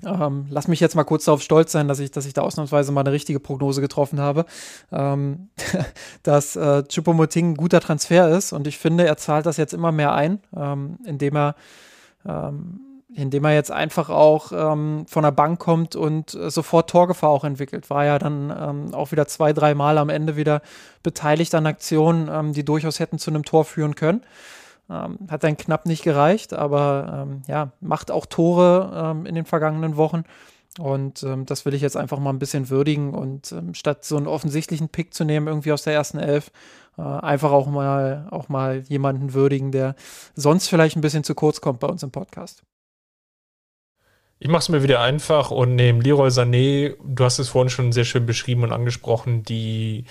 ähm, lass mich jetzt mal kurz darauf stolz sein, dass ich, dass ich da ausnahmsweise mal eine richtige Prognose getroffen habe, ähm, dass äh, Chupomoting ein guter Transfer ist und ich finde, er zahlt das jetzt immer mehr ein, ähm, indem er ähm, indem er jetzt einfach auch ähm, von der Bank kommt und äh, sofort Torgefahr auch entwickelt. War ja dann ähm, auch wieder zwei, drei Mal am Ende wieder beteiligt an Aktionen, die durchaus hätten zu einem Tor führen können. Ähm, hat dann knapp nicht gereicht, aber ähm, ja, macht auch Tore ähm, in den vergangenen Wochen. Und ähm, das will ich jetzt einfach mal ein bisschen würdigen und ähm, statt so einen offensichtlichen Pick zu nehmen, irgendwie aus der ersten Elf, äh, einfach auch mal, auch mal jemanden würdigen, der sonst vielleicht ein bisschen zu kurz kommt bei uns im Podcast. Ich mache es mir wieder einfach und nehme Leroy Sané, du hast es vorhin schon sehr schön beschrieben und angesprochen, die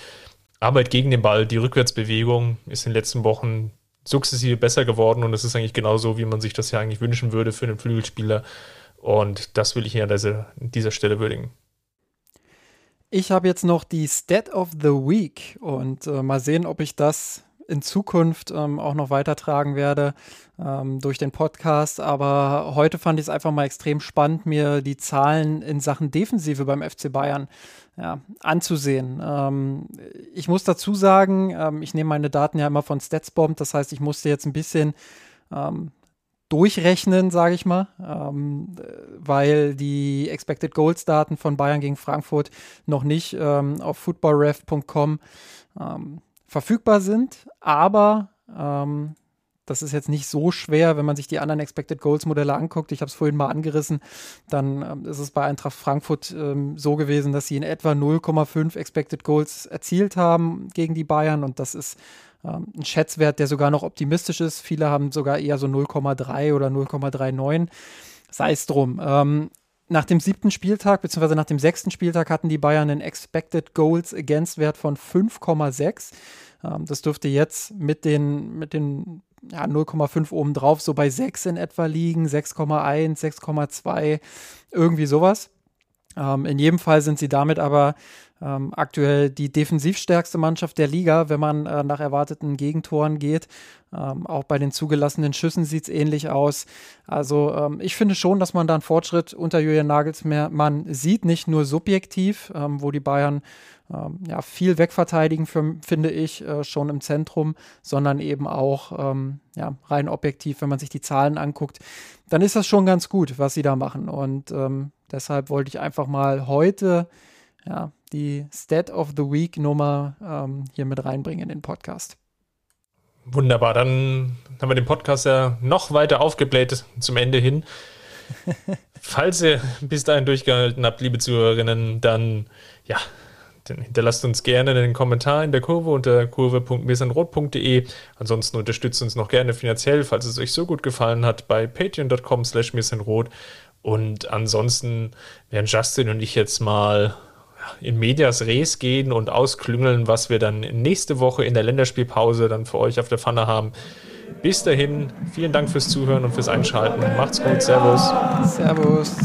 Arbeit gegen den Ball, die Rückwärtsbewegung ist in den letzten Wochen sukzessive besser geworden und es ist eigentlich genauso, wie man sich das ja eigentlich wünschen würde für einen Flügelspieler. Und das will ich hier an dieser, an dieser Stelle würdigen. Ich habe jetzt noch die Stat of the Week und äh, mal sehen, ob ich das in Zukunft ähm, auch noch weitertragen werde ähm, durch den Podcast. Aber heute fand ich es einfach mal extrem spannend, mir die Zahlen in Sachen Defensive beim FC Bayern ja, anzusehen. Ähm, ich muss dazu sagen, ähm, ich nehme meine Daten ja immer von Statsbomb, das heißt, ich musste jetzt ein bisschen ähm, durchrechnen, sage ich mal, ähm, weil die Expected Goals Daten von Bayern gegen Frankfurt noch nicht ähm, auf footballref.com ähm, verfügbar sind, aber das ist jetzt nicht so schwer, wenn man sich die anderen Expected Goals Modelle anguckt. Ich habe es vorhin mal angerissen. Dann ähm, ist es bei Eintracht Frankfurt ähm, so gewesen, dass sie in etwa 0,5 Expected Goals erzielt haben gegen die Bayern. Und das ist ähm, ein Schätzwert, der sogar noch optimistisch ist. Viele haben sogar eher so 0,3 oder 0,39. Sei es drum. Ähm, nach dem siebten Spieltag, beziehungsweise nach dem sechsten Spieltag hatten die Bayern einen Expected Goals Against Wert von 5,6. Ähm, das dürfte jetzt mit den, mit den ja, 0,5 obendrauf so bei 6 in etwa liegen, 6,1, 6,2, irgendwie sowas. Ähm, in jedem Fall sind sie damit aber ähm, aktuell die defensivstärkste Mannschaft der Liga, wenn man äh, nach erwarteten Gegentoren geht. Ähm, auch bei den zugelassenen Schüssen sieht es ähnlich aus. Also ähm, ich finde schon, dass man da einen Fortschritt unter Julian Nagelsmann sieht, nicht nur subjektiv, ähm, wo die Bayern ähm, ja, viel wegverteidigen, für, finde ich, äh, schon im Zentrum, sondern eben auch ähm, ja, rein objektiv, wenn man sich die Zahlen anguckt, dann ist das schon ganz gut, was sie da machen. Und deshalb wollte ich einfach mal heute ja, die Stat of the Week Nummer ähm, hier mit reinbringen in den Podcast. Wunderbar, dann haben wir den Podcast ja noch weiter aufgebläht zum Ende hin. Falls ihr bis dahin durchgehalten habt, liebe Zuhörerinnen, dann ja, dann hinterlasst uns gerne einen Kommentar in der Kurve unter kurve.mirsanrot.de. Ansonsten unterstützt uns noch gerne finanziell, falls es euch so gut gefallen hat, bei patreon.com slash mirsanrot. Und ansonsten werden Justin und ich jetzt mal in Medias Res gehen und ausklüngeln, was wir dann nächste Woche in der Länderspielpause dann für euch auf der Pfanne haben. Bis dahin, vielen Dank fürs Zuhören und fürs Einschalten. Macht's gut, Servus. Servus.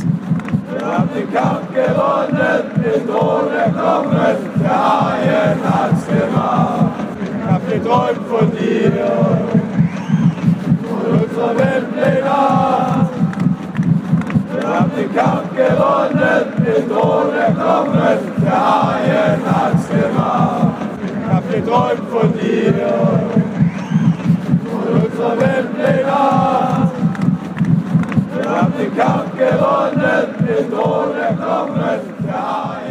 Wir haben den Kampf gewonnen, den Thron erklommen, der Haien hat's gemacht. Ich hab geträumt von dir, von unserer Weltpläne. Wir haben den Kampf gewonnen, den Thron erklommen, der Haien hat's gemacht. Ich hab geträumt von dir, von unserer Welt Weltpläne. Wir haben den Kampf gewonnen, den Thron erklommen, der Haien